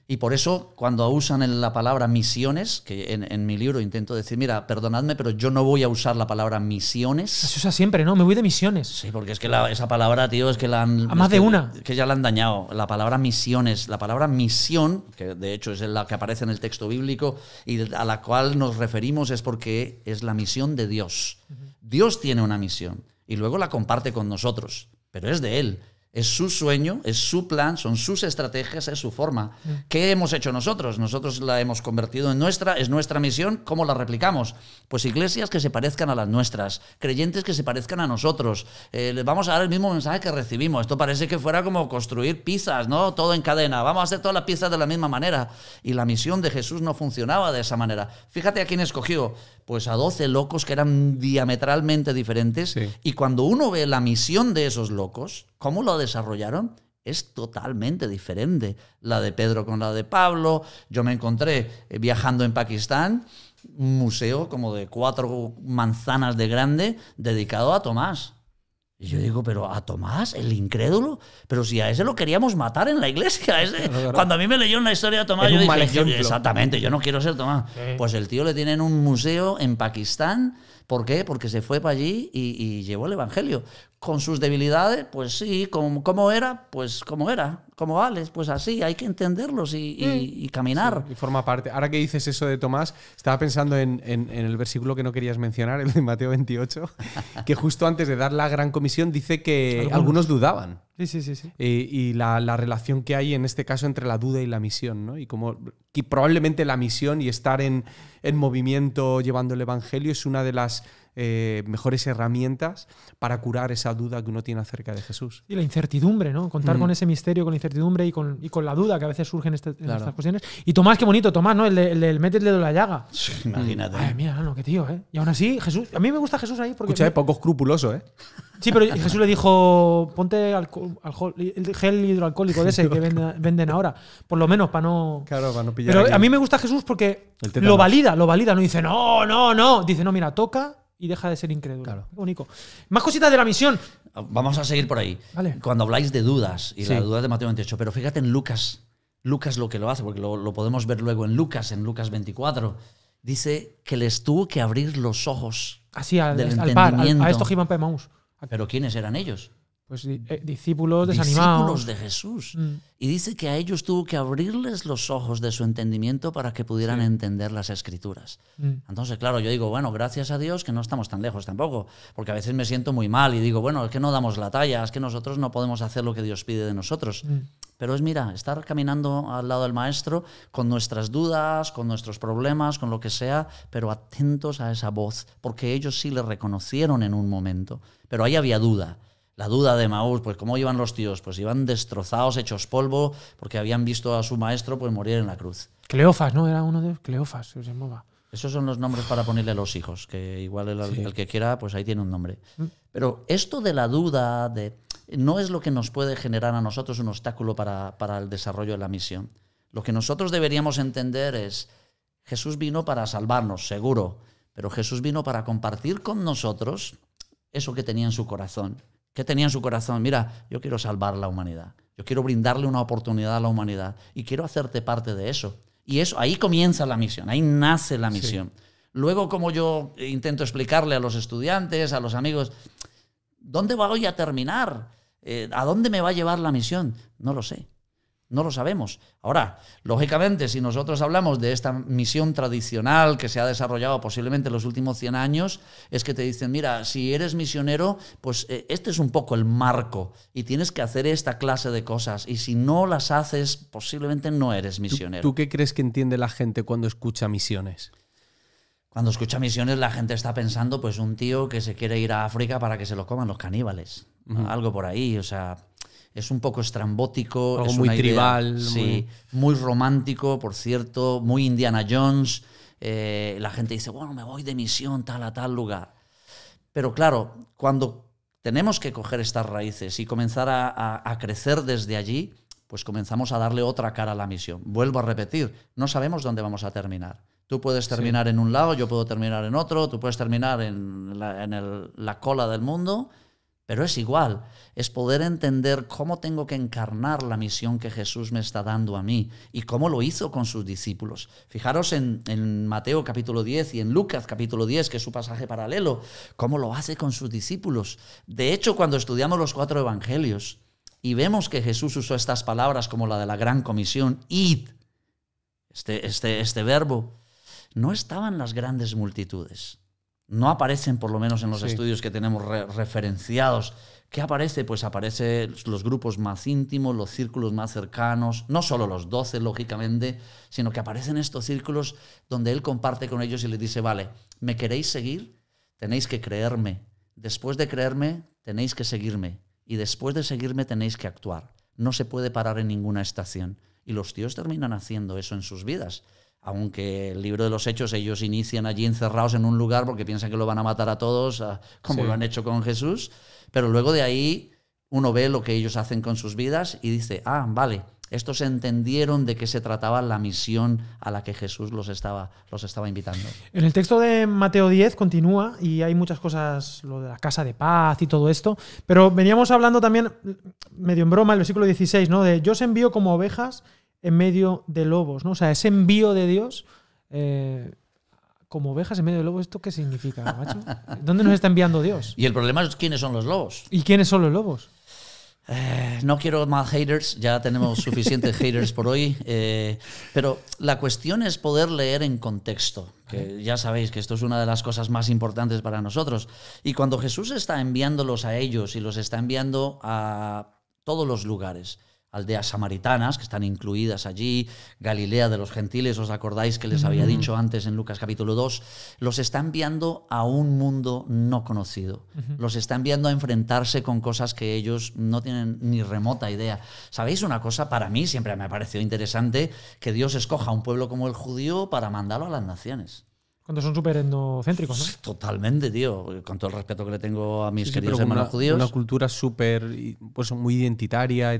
Speaker 2: Y por eso, cuando usan en la palabra misiones, que en, en mi libro intento decir, mira, perdonadme, pero yo no voy a usar la palabra misiones.
Speaker 1: Se usa siempre, ¿no? Me voy de misiones.
Speaker 2: Sí, porque es que la- esa palabra, tío, es que la han.
Speaker 1: A más
Speaker 2: es
Speaker 1: de
Speaker 2: que-
Speaker 1: una.
Speaker 2: Que ya la han dañado. La palabra misiones, la palabra misión, que de hecho es la que aparece en el texto bíblico y a la cual nos referimos es porque es la misión de Dios. Dios tiene una misión y luego la comparte con nosotros, pero es de Él. Es su sueño, es su plan, son sus estrategias, es su forma. ¿Qué hemos hecho nosotros? Nosotros la hemos convertido en nuestra, es nuestra misión. ¿Cómo la replicamos? Pues iglesias que se parezcan a las nuestras, creyentes que se parezcan a nosotros. Eh, les vamos a dar el mismo mensaje que recibimos. Esto parece que fuera como construir pizzas, ¿no? Todo en cadena. Vamos a hacer todas las piezas de la misma manera. Y la misión de Jesús no funcionaba de esa manera. Fíjate a quién escogió. Pues a 12 locos que eran diametralmente diferentes.
Speaker 3: Sí.
Speaker 2: Y cuando uno ve la misión de esos locos, cómo lo desarrollaron, es totalmente diferente. La de Pedro con la de Pablo. Yo me encontré eh, viajando en Pakistán un museo como de cuatro manzanas de grande dedicado a Tomás. Y yo digo, pero a Tomás, el incrédulo, pero si a ese lo queríamos matar en la iglesia. ese- Cuando a mí me leyeron la historia de Tomás,
Speaker 3: Es
Speaker 2: yo dije, yo- exactamente, yo no quiero ser Tomás. Pues el tío le tiene en un museo en Pakistán. ¿Por qué? Porque se fue para allí y, y llevó el Evangelio. Con sus debilidades, pues sí, como, como era, pues como era, como Alex, pues así, hay que entenderlos y, y- y caminar.
Speaker 3: Y forma parte. Ahora que dices eso de Tomás, estaba pensando en, en- en el versículo que no querías mencionar, el de Mateo 28, que justo antes de dar la gran comisión dice que
Speaker 1: Algunos.
Speaker 3: algunos, dudaban.
Speaker 1: Sí, sí, sí. sí.
Speaker 3: Y la, la relación que hay en este caso entre la duda y la misión, ¿no? Y como que probablemente la misión y estar en, en movimiento llevando el Evangelio es una de las eh, mejores herramientas para curar esa duda que uno tiene acerca de Jesús.
Speaker 1: Y la incertidumbre, ¿no? Contar con ese misterio, con la incertidumbre y con, y con la duda que a veces surge en, este- en
Speaker 3: Claro.
Speaker 1: estas cuestiones. Y Tomás, qué bonito, Tomás, ¿no? El, de- el del mete el dedo en la llaga.
Speaker 2: Imagínate.
Speaker 1: Ay, mira, no, qué tío, ¿eh? Y aún así, Jesús. A mí me gusta Jesús ahí porque.
Speaker 3: Escucha, eh, poco escrupuloso, ¿eh?
Speaker 1: Sí, pero Jesús le dijo: ponte alcohol, alcohol- el gel hidroalcohólico de ese que venden, venden ahora. Por lo menos, para no.
Speaker 3: Claro, para no pillar
Speaker 1: Pero
Speaker 3: aquí.
Speaker 1: a mí me gusta Jesús porque lo valida, lo valida. No dice, no, no, no. Dice, no, mira, toca y deja de ser incrédulo.
Speaker 3: Claro.
Speaker 1: Bonito. Más cositas de la misión.
Speaker 2: Vamos a seguir por ahí.
Speaker 1: Vale.
Speaker 2: Cuando habláis de dudas, y
Speaker 3: Sí.
Speaker 2: la duda de Mateo 28, pero fíjate en Lucas. Lucas lo que lo hace, porque lo, lo podemos ver luego en Lucas, en Lucas 24. Dice que les tuvo que abrir los ojos.
Speaker 1: Así, al,
Speaker 2: Del
Speaker 1: al par, al-
Speaker 2: entendimiento.
Speaker 1: a esto que iban.
Speaker 2: Pero ¿quiénes eran ellos?
Speaker 1: Pues eh, discípulos desanimados.
Speaker 2: Discípulos de Jesús.
Speaker 1: Mm.
Speaker 2: Y dice que a ellos tuvo que abrirles los ojos de su entendimiento para que pudieran entender las escrituras.
Speaker 1: Mm.
Speaker 2: Entonces, claro, yo digo, bueno, gracias a Dios que no estamos tan lejos tampoco, porque a veces me siento muy mal y digo, bueno, es que no damos la talla, es que nosotros no podemos hacer lo que Dios pide de nosotros.
Speaker 1: Mm.
Speaker 2: Pero es, mira, estar caminando al lado del maestro con nuestras dudas, con nuestros problemas, con lo que sea, pero atentos a esa voz, porque ellos sí le reconocieron en un momento, pero ahí había duda. La duda de Maús, pues ¿cómo iban los tíos? Pues iban destrozados, hechos polvo, porque habían visto a su maestro pues morir en la cruz.
Speaker 1: Cleofas, ¿no? Era uno de Cleofas, se llamaba.
Speaker 2: Esos son los nombres para ponerle a los hijos, que igual el, el que quiera, pues ahí tiene un nombre. Pero esto de la duda, de, no es lo que nos puede generar a nosotros un obstáculo para, para el desarrollo de la misión. Lo que nosotros deberíamos entender es, Jesús vino para salvarnos, seguro, pero Jesús vino para compartir con nosotros eso que tenía en su corazón. ¿Qué tenía en su corazón? Mira, yo quiero salvar la humanidad. Yo quiero brindarle una oportunidad a la humanidad y quiero hacerte parte de eso. Y eso, ahí comienza la misión, ahí nace la misión. Luego, como yo intento explicarle a los estudiantes, a los amigos, ¿dónde voy a terminar? Eh, ¿A dónde me va a llevar la misión? No lo sé. No lo sabemos. Ahora, lógicamente, si nosotros hablamos de esta misión tradicional que se ha desarrollado posiblemente en los últimos 100 años, es que te dicen, mira, si eres misionero, pues eh, este es un poco el marco y tienes que hacer esta clase de cosas. Y si no las haces, posiblemente no eres misionero.
Speaker 3: ¿Tú, qué crees que entiende la gente cuando escucha misiones?
Speaker 2: Cuando escucha misiones, la gente está pensando, pues, un tío que se quiere ir a África para que se lo coman los caníbales. Algo por ahí, o sea es un poco estrambótico.
Speaker 3: Algo
Speaker 2: es
Speaker 3: muy
Speaker 2: idea,
Speaker 3: tribal,
Speaker 2: Sí, muy... romántico, por cierto, muy Indiana Jones. Eh, la gente dice, bueno, me voy de misión tal a tal lugar. Pero claro, cuando tenemos que coger estas raíces y comenzar a, a, a crecer desde allí, pues comenzamos a darle otra cara a la misión. Vuelvo a repetir, no sabemos dónde vamos a terminar. Tú puedes terminar sí. en un lado, yo puedo terminar en otro, tú puedes terminar en la, en el, la cola del mundo, pero es igual, es poder entender cómo tengo que encarnar la misión que Jesús me está dando a mí y cómo lo hizo con sus discípulos. Fijaros en, Mateo capítulo 10 y en Lucas capítulo 10, que es su pasaje paralelo, cómo lo hace con sus discípulos. De hecho, cuando estudiamos los cuatro evangelios y vemos que Jesús usó estas palabras como la de la gran comisión, id, este, este, este verbo, no estaban las grandes multitudes no aparecen, por lo menos en los sí. estudios que tenemos re referenciados. ¿Qué aparece? Pues aparecen los grupos más íntimos, los círculos más cercanos, no solo los doce, lógicamente, sino que aparecen estos círculos donde él comparte con ellos y les dice, vale, ¿me queréis seguir? Tenéis que creerme. Después de creerme, tenéis que seguirme. Y después de seguirme, tenéis que actuar. No se puede parar en ninguna estación. Y los tíos terminan haciendo eso en sus vidas aunque el libro de los hechos ellos inician allí encerrados en un lugar porque piensan que lo van a matar a todos, como sí. lo han hecho con Jesús, pero luego de ahí uno ve lo que ellos hacen con sus vidas y dice, ah, vale, estos entendieron de qué se trataba la misión a la que Jesús los estaba, los estaba invitando.
Speaker 1: En el texto de Mateo 10 continúa y hay muchas cosas, lo de la casa de paz y todo esto, pero veníamos hablando también, medio en broma, el versículo 16, ¿no? De yo os envío como ovejas en medio de lobos, ¿no? O sea, ese envío de Dios eh, como ovejas en medio de lobos, ¿esto qué significa, macho? ¿Dónde nos está enviando Dios?
Speaker 2: Y el problema es quiénes son los lobos.
Speaker 1: ¿Y quiénes son los lobos?
Speaker 2: Eh, no quiero más haters, ya tenemos suficientes haters por hoy, eh, pero la cuestión es poder leer en contexto, que ya sabéis que esto es una de las cosas más importantes para nosotros. Y cuando Jesús está enviándolos a ellos y los está enviando a todos los lugares, aldeas samaritanas que están incluidas allí, Galilea de los gentiles, os acordáis que les había dicho antes en Lucas capítulo 2, los está enviando a un mundo no conocido, uh -huh. los está enviando a enfrentarse con cosas que ellos no tienen ni remota idea. ¿Sabéis una cosa? Para mí siempre me ha parecido interesante que Dios escoja a un pueblo como el judío para mandarlo a las naciones.
Speaker 1: Cuando son súper endocéntricos, ¿no?
Speaker 2: Totalmente, tío. Con todo el respeto que le tengo a mis
Speaker 3: sí,
Speaker 2: queridos
Speaker 3: sí,
Speaker 2: hermanos
Speaker 3: una,
Speaker 2: judíos.
Speaker 3: Una cultura súper, pues muy identitaria.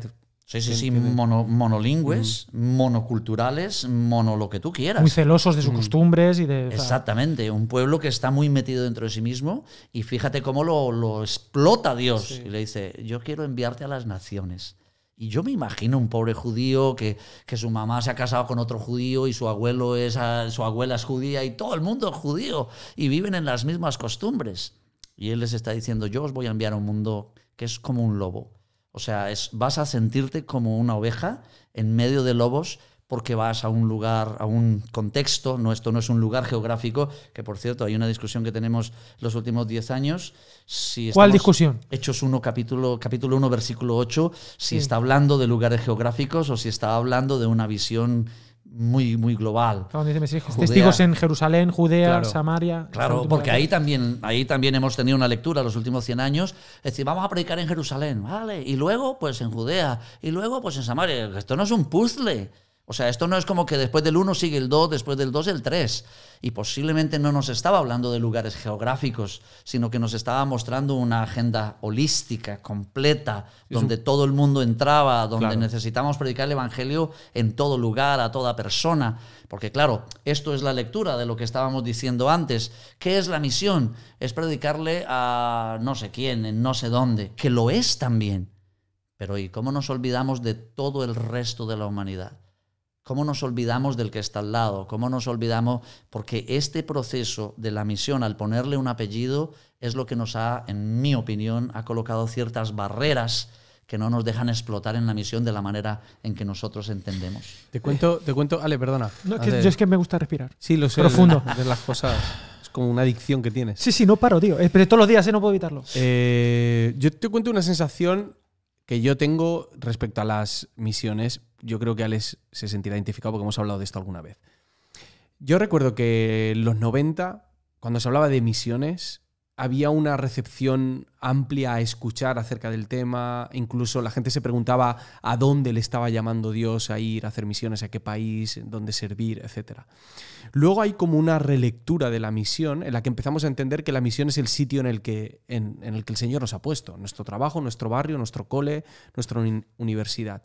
Speaker 2: Sí, sí, sí, mono, monolingües, mm. monoculturales, mono lo que tú quieras.
Speaker 1: Muy celosos de sus mm. costumbres y de...
Speaker 2: Exactamente, un pueblo que está muy metido dentro de sí mismo y fíjate cómo lo, lo explota Dios. Sí. Y le dice, yo quiero enviarte a las naciones. Y yo me imagino un pobre judío que, que, su mamá se ha casado con otro judío y su abuelo es su abuela es judía y todo el mundo es judío y viven en las mismas costumbres. Y él les está diciendo, yo os voy a enviar a un mundo que es como un lobo o sea, es, vas a sentirte como una oveja en medio de lobos porque vas a un lugar, a un contexto, no, esto no es un lugar geográfico, que por cierto hay una discusión que tenemos los últimos 10 años. Si
Speaker 1: ¿Cuál discusión?
Speaker 2: Hechos 1, capítulo, capítulo 1, versículo 8, si sí. está hablando de lugares geográficos o si está hablando de una visión muy, muy global.
Speaker 1: Claro, donde dice Mesías,
Speaker 2: Judea.
Speaker 1: testigos en Jerusalén, Judea,
Speaker 3: Claro.
Speaker 1: Samaria.
Speaker 2: Claro, porque ahí también, ahí también hemos tenido una lectura los últimos 100 años. Es decir, vamos a predicar en Jerusalén, ¿vale? Y luego, pues en Judea. Y luego, pues en Samaria. Esto no es un puzzle. O sea, esto no es como que después del 1 sigue el 2, después del 2 el 3. Y posiblemente no nos estaba hablando de lugares geográficos, sino que nos estaba mostrando una agenda holística, completa, donde todo el mundo entraba, donde
Speaker 3: Claro.
Speaker 2: necesitamos predicar el Evangelio en todo lugar, a toda persona. Porque claro, esto es la lectura de lo que estábamos diciendo antes. ¿Qué es la misión? Es predicarle a no sé quién, en no sé dónde, que lo es también. Pero ¿y cómo nos olvidamos de todo el resto de la humanidad? ¿Cómo nos olvidamos del que está al lado? ¿Cómo nos olvidamos? Porque este proceso de la misión, al ponerle un apellido, es lo que nos ha, en mi opinión, ha colocado ciertas barreras que no nos dejan explotar en la misión de la manera en que nosotros entendemos.
Speaker 3: Te cuento, te cuento, Ale, perdona.
Speaker 1: No, que yo es que me gusta respirar.
Speaker 3: Sí, lo sé.
Speaker 1: Profundo.
Speaker 3: De, de las cosas. Es como una adicción que tienes.
Speaker 1: Sí, sí, no paro, tío. Eh, Pero todos los días, ¿eh? no puedo evitarlo.
Speaker 3: Eh, yo te cuento una sensación que yo tengo respecto a las misiones. Yo creo que Alex se sentirá identificado porque hemos hablado de esto alguna vez. Yo recuerdo que en los 90, cuando se hablaba de misiones, había una recepción amplia a escuchar acerca del tema. Incluso la gente se preguntaba a dónde le estaba llamando Dios a ir a hacer misiones, a qué país, dónde servir, etc. Luego hay como una relectura de la misión en la que empezamos a entender que la misión es el sitio en el que, en, el, que el Señor nos ha puesto. Nuestro trabajo, nuestro barrio, nuestro cole, nuestra uni- universidad.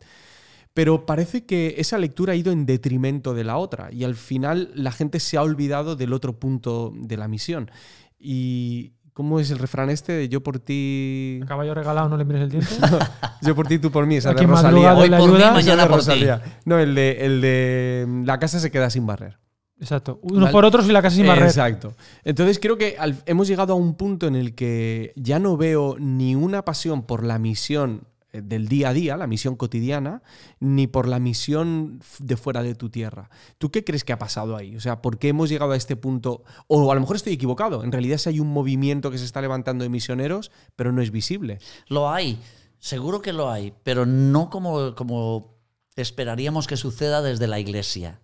Speaker 3: Pero parece que esa lectura ha ido en detrimento de la otra y al final la gente se ha olvidado del otro punto de la misión. ¿Y cómo es el refrán este de yo por ti...
Speaker 1: A caballo regalado no le mires el diente.
Speaker 3: Yo por ti, tú por mí, esa de Rosalía.
Speaker 2: Hoy
Speaker 1: la
Speaker 2: por mí,
Speaker 1: ayuda.
Speaker 2: mañana ti.
Speaker 3: Rosalía. No, el de, el de la casa se queda sin barrer.
Speaker 1: Exacto. Unos
Speaker 3: Vale.
Speaker 1: por otros y la casa sin barrer.
Speaker 3: Exacto. Entonces creo que al- hemos llegado a un punto en el que ya no veo ni una pasión por la misión del día a día, la misión cotidiana, ni por la misión de fuera de tu tierra. ¿Tú qué crees que ha pasado ahí? O sea, ¿por qué hemos llegado a este punto? O a lo mejor estoy equivocado. En realidad sí hay un movimiento que se está levantando de misioneros, pero no es visible.
Speaker 2: Lo hay, seguro que lo hay, pero no como, como esperaríamos que suceda desde la iglesia.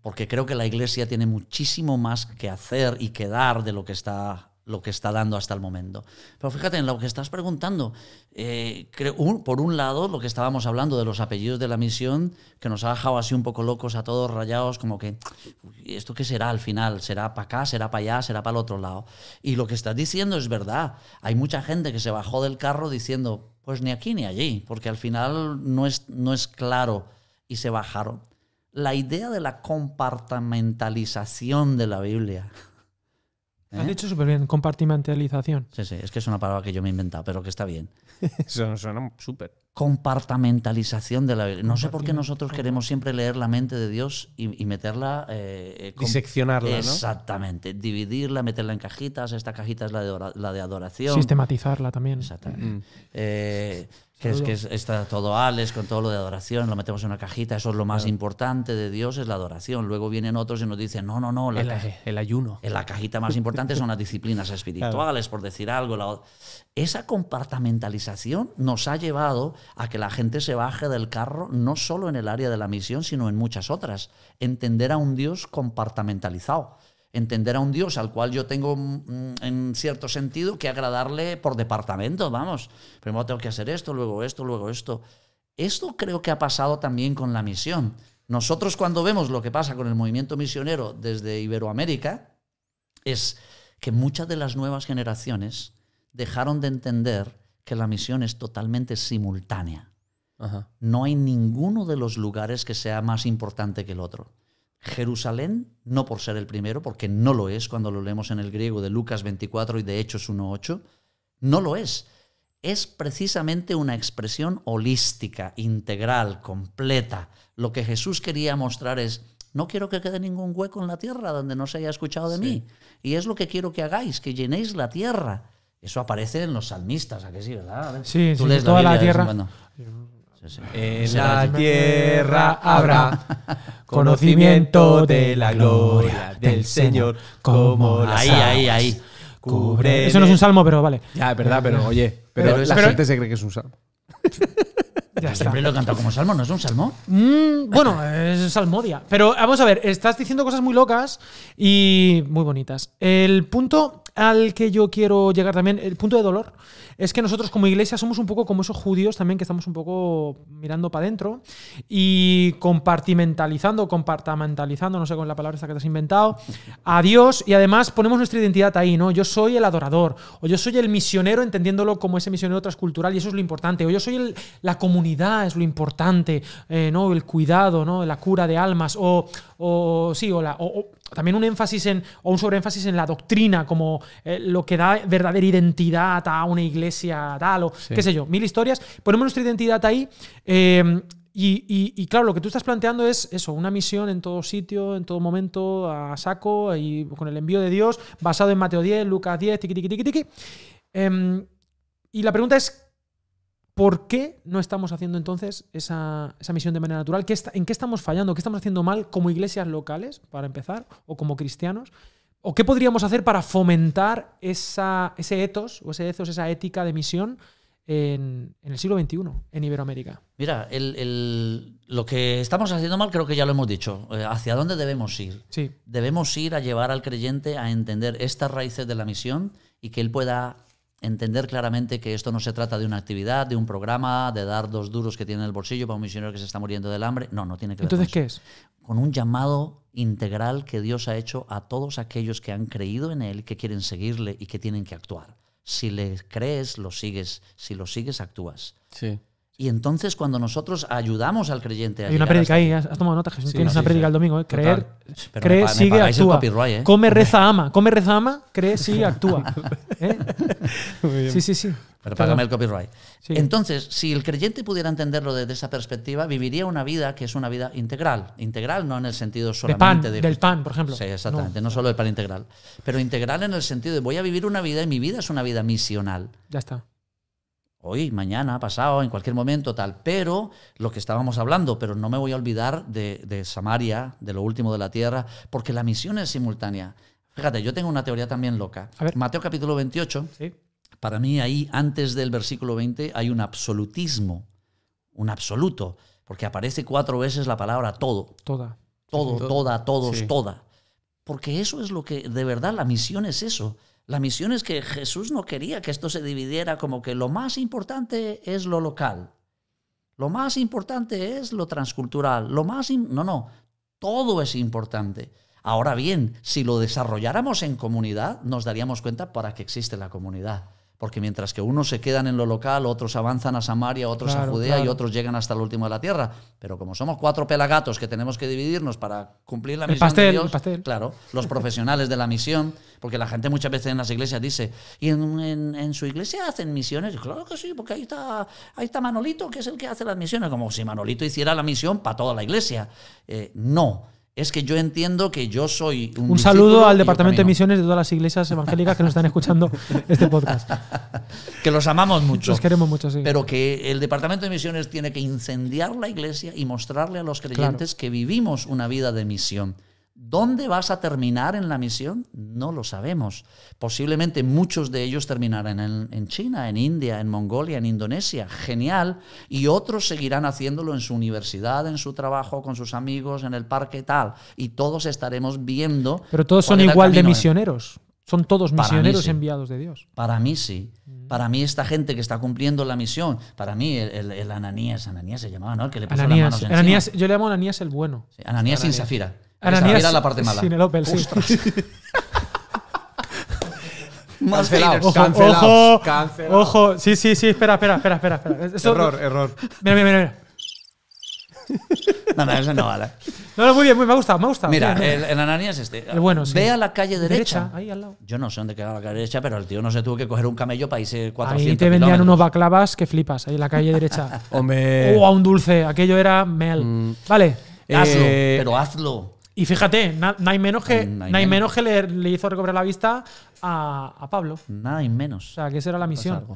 Speaker 2: Porque creo que la iglesia tiene muchísimo más que hacer y que dar de lo que está, lo que está dando hasta el momento. Pero fíjate, en lo que estás preguntando, eh, creo- un- por un lado, lo que estábamos hablando de los apellidos de la misión, que nos ha dejado así un poco locos a todos rayados, como que, "Uy, ¿esto qué será al final? ¿Será para acá? ¿Será para allá? ¿Será para el otro lado? Y lo que estás diciendo es verdad. Hay mucha gente que se bajó del carro diciendo, pues ni aquí ni allí, porque al final no es, no es claro y se bajaron la idea de la compartimentalización de la Biblia.
Speaker 1: Has
Speaker 2: ¿Eh?
Speaker 1: dicho súper bien, compartimentalización.
Speaker 2: Sí, sí, es que es una palabra que yo me he inventado, pero que está bien.
Speaker 3: Eso suena súper.
Speaker 2: Compartamentalización de la Biblia. No sé por qué nosotros queremos siempre leer la mente de Dios y, y meterla... eh, eh,
Speaker 3: Diseccionarla, ¿no?
Speaker 2: Exactamente. Dividirla, meterla en cajitas. Esta cajita es la de, la de adoración.
Speaker 1: Sistematizarla también.
Speaker 2: Exactamente.
Speaker 3: Mm.
Speaker 2: Eh, que es que es- está todo Alex con todo lo de adoración, lo metemos en una cajita, eso es lo más importante de Dios, es la adoración. Luego vienen otros y nos dicen, no, no, no, la,
Speaker 3: El, ayuno.
Speaker 2: en la cajita más importante son las disciplinas espirituales, por decir algo. la- esa compartamentalización nos ha llevado a que la gente se baje del carro no solo en el área de la misión, sino en muchas otras. Entender a un Dios compartamentalizado. Entender a un Dios al cual yo tengo, mm, en cierto sentido, que agradarle por departamento, vamos. Primero tengo que hacer esto, luego esto, luego esto. Esto creo que ha pasado también con la misión. Nosotros cuando vemos lo que pasa con el movimiento misionero desde Iberoamérica, es que muchas de las nuevas generaciones dejaron de entender que la misión es totalmente simultánea.
Speaker 3: Ajá.
Speaker 2: No hay ninguno de los lugares que sea más importante que el otro. Jerusalén, no por ser el primero, porque no lo es cuando lo leemos en el griego de Lucas 24 y de Hechos 1.8, no lo es. Es precisamente una expresión holística, integral, completa. Lo que Jesús quería mostrar es, no quiero que quede ningún hueco en la tierra donde no se haya escuchado de mí. Y es lo que quiero que hagáis, que llenéis la tierra. Eso aparece en los salmistas, ¿a que sí, verdad?
Speaker 1: Sí,
Speaker 2: Tú
Speaker 1: sí,
Speaker 2: lees
Speaker 1: toda la
Speaker 2: Biblia
Speaker 1: tierra.
Speaker 2: cuando. Sí, sí.
Speaker 3: En la tierra habrá conocimiento de la gloria del Señor como las
Speaker 2: Ahí, ahí, ahí.
Speaker 3: cubren
Speaker 1: Eso no es un salmo, pero vale.
Speaker 3: Ya, es verdad, pero oye, pero, la
Speaker 2: pero-
Speaker 3: gente se cree que es un salmo.
Speaker 1: Ya está.
Speaker 2: Siempre lo he cantado como salmo, ¿no es un salmo?
Speaker 1: Mm, bueno, es salmodia. Pero vamos a ver, estás diciendo cosas muy locas y muy bonitas. El punto al que yo quiero llegar también, el punto de dolor, es que nosotros como iglesia somos un poco como esos judíos también que estamos un poco mirando para adentro y compartimentalizando, compartamentalizando, no sé con la palabra esta que te has inventado, a Dios y además ponemos nuestra identidad ahí, ¿no? Yo soy el adorador, o yo soy el misionero entendiéndolo como ese misionero transcultural y eso es lo importante, o yo soy la comunidad, es lo importante, eh, ¿no? El cuidado, ¿no? La cura de almas, o, o sí, o, la, o también un énfasis en, o un sobreénfasis en la doctrina, como eh, lo que da verdadera identidad a una iglesia tal, o qué sé yo, mil historias. Ponemos nuestra identidad ahí. eh, y, y- y claro, lo que tú estás planteando es eso, una misión en todo sitio, en todo momento, a saco y con el envío de Dios, basado en Mateo 10, Lucas 10, tiqui, tiqui, tiqui, tiqui. Em, y la pregunta es, ¿por qué no estamos haciendo entonces esa, esa misión de manera natural? ¿Qué está- ¿En qué estamos fallando? ¿Qué estamos haciendo mal como iglesias locales, para empezar, o como cristianos? ¿O qué podríamos hacer para fomentar esa, ese ethos, o ese ethos, esa ética de misión en, en el siglo XXI, en Iberoamérica?
Speaker 2: Mira, el- el- lo que estamos haciendo mal creo que ya lo hemos dicho. Eh, ¿Hacia dónde debemos ir?
Speaker 1: Sí,
Speaker 2: Debemos ir a llevar al creyente a entender estas raíces de la misión y que él pueda entender claramente que esto no se trata de una actividad, de un programa, de dar dos duros que tiene en el bolsillo para un misionero que se está muriendo del hambre. No, no tiene que ver
Speaker 1: entonces,
Speaker 2: con
Speaker 1: ¿qué
Speaker 2: eso.
Speaker 1: es?
Speaker 2: Con un llamado integral que Dios ha hecho a todos aquellos que han creído en Él, que quieren seguirle y que tienen que actuar. Si le crees, lo sigues. Si lo sigues, actúas.
Speaker 3: Sí.
Speaker 2: Y entonces cuando nosotros ayudamos al creyente a
Speaker 1: Hay una prédica ahí, has has tomado nota, Jesús.
Speaker 3: Sí,
Speaker 1: Tienes
Speaker 3: sí,
Speaker 1: una prédica
Speaker 3: sí.
Speaker 1: el domingo, ¿eh? Creer,
Speaker 2: Pero
Speaker 1: cree,
Speaker 2: me
Speaker 1: sigue, actúa.
Speaker 2: ¿eh?
Speaker 1: Come, reza, ama. Come, reza, ama. Cree, sigue, actúa. ¿Eh? Sí, sí, sí.
Speaker 2: Pero
Speaker 1: Perdón.
Speaker 2: págame el copyright.
Speaker 1: Sí.
Speaker 2: Entonces, si el creyente pudiera entenderlo desde esa perspectiva, viviría una vida que es una vida integral. Integral no en el sentido
Speaker 1: De
Speaker 2: solamente
Speaker 1: pan,
Speaker 2: de...
Speaker 1: del pan, por ejemplo.
Speaker 2: Sí, exactamente, no. solo el pan integral. Pero integral en el sentido de voy a vivir una vida y mi vida es una vida misional.
Speaker 1: Ya está.
Speaker 2: Hoy, mañana, pasado, en cualquier momento, tal. Pero lo que estábamos hablando, pero no me voy a olvidar de, de Samaria, de lo último de la tierra, porque la misión es simultánea. Fíjate, yo tengo una teoría también loca.
Speaker 1: A ver.
Speaker 2: Mateo capítulo 28,
Speaker 1: Sí.
Speaker 2: para mí ahí, antes del versículo 20, hay un absolutismo, un absoluto, porque aparece cuatro veces la palabra todo,
Speaker 1: Toda.
Speaker 2: todo,
Speaker 3: todo.
Speaker 2: toda, todos,
Speaker 3: Sí.
Speaker 2: toda. Porque eso es lo que, de verdad, la misión es eso. La misión es que Jesús no quería que esto se dividiera como que lo más importante es lo local, lo más importante es lo transcultural, lo más... no, no, todo es importante. Ahora bien, si lo desarrolláramos en comunidad, nos daríamos cuenta para qué existe la comunidad. Porque mientras que unos se quedan en lo local, otros avanzan a Samaria, otros
Speaker 1: Claro,
Speaker 2: a Judea y otros llegan hasta el último de la tierra. Pero como somos cuatro pelagatos que tenemos que dividirnos para cumplir la
Speaker 1: El
Speaker 2: misión
Speaker 1: pastel,
Speaker 2: de
Speaker 1: el
Speaker 2: Dios,
Speaker 1: pastel.
Speaker 2: claro, los profesionales de la misión, porque la gente muchas veces en las iglesias dice, ¿y en, en- en su iglesia hacen misiones? Y claro que sí, porque ahí está, ahí está Manolito, que es el que hace las misiones, como si Manolito hiciera la misión para toda la iglesia. Eh, no, es que yo entiendo que yo soy un...
Speaker 1: Un saludo al Departamento de. Misiones de todas las iglesias evangélicas que nos están escuchando este podcast.
Speaker 2: Que los amamos mucho.
Speaker 1: Los queremos mucho, sí.
Speaker 2: Pero que el Departamento de Misiones tiene que incendiar la iglesia y mostrarle a los creyentes que vivimos una vida de misión. ¿Dónde vas a terminar en la misión? No lo sabemos. Posiblemente muchos de ellos terminarán en, en China, en India, en Mongolia, en Indonesia. Genial. Y otros seguirán haciéndolo en su universidad, en su trabajo, con sus amigos, en el parque, tal. Y todos estaremos viendo.
Speaker 1: Pero todos son igual de misioneros. Son todos misioneros
Speaker 2: sí.
Speaker 1: enviados de Dios.
Speaker 2: Para mí sí. Para mí esta gente que está cumpliendo la misión, para mí el, el- el Ananías, Ananías se llamaba, ¿no? El que le puso las
Speaker 1: Ananías,
Speaker 2: manos encima.
Speaker 1: Ananías, yo le llamo Ananías el bueno.
Speaker 2: Sí, Ananías sin Zafira.
Speaker 1: Ananías
Speaker 2: Zafira la parte mala.
Speaker 1: sin el Opel, sí.
Speaker 2: Más.
Speaker 1: Ojo,
Speaker 3: Cancelados,
Speaker 1: ojo,
Speaker 3: cancelados.
Speaker 1: ojo. Sí, sí, sí, espera, espera, espera, espera. espera. Esto-
Speaker 3: Error, error.
Speaker 1: Mira, mira, mira. mira.
Speaker 2: No, no, eso no vale.
Speaker 1: No, no, muy bien, muy, me ha gustado, me ha gustado.
Speaker 2: Mira,
Speaker 1: bien.
Speaker 2: el, el Ananías este.
Speaker 1: El bueno, sí.
Speaker 2: Ve a la calle derecha.
Speaker 1: ahí al lado.
Speaker 2: Yo no sé dónde queda la calle derecha, pero el tío no se tuvo que coger un camello para irse 400
Speaker 1: Ahí te vendían
Speaker 2: kilómetros.
Speaker 1: unos baclavas que flipas, ahí en la calle derecha.
Speaker 3: Hombre.
Speaker 1: O a un dulce, aquello era mel.
Speaker 2: Mm.
Speaker 1: Vale.
Speaker 2: Hazlo,
Speaker 3: Eh,
Speaker 2: pero hazlo.
Speaker 1: Y fíjate, na- hay menos que,
Speaker 2: hay
Speaker 1: no hay
Speaker 2: menos.
Speaker 1: menos que le, le hizo recobrar la vista a, a Pablo.
Speaker 2: Nada y
Speaker 1: O
Speaker 2: menos.
Speaker 1: sea, que esa era la misión.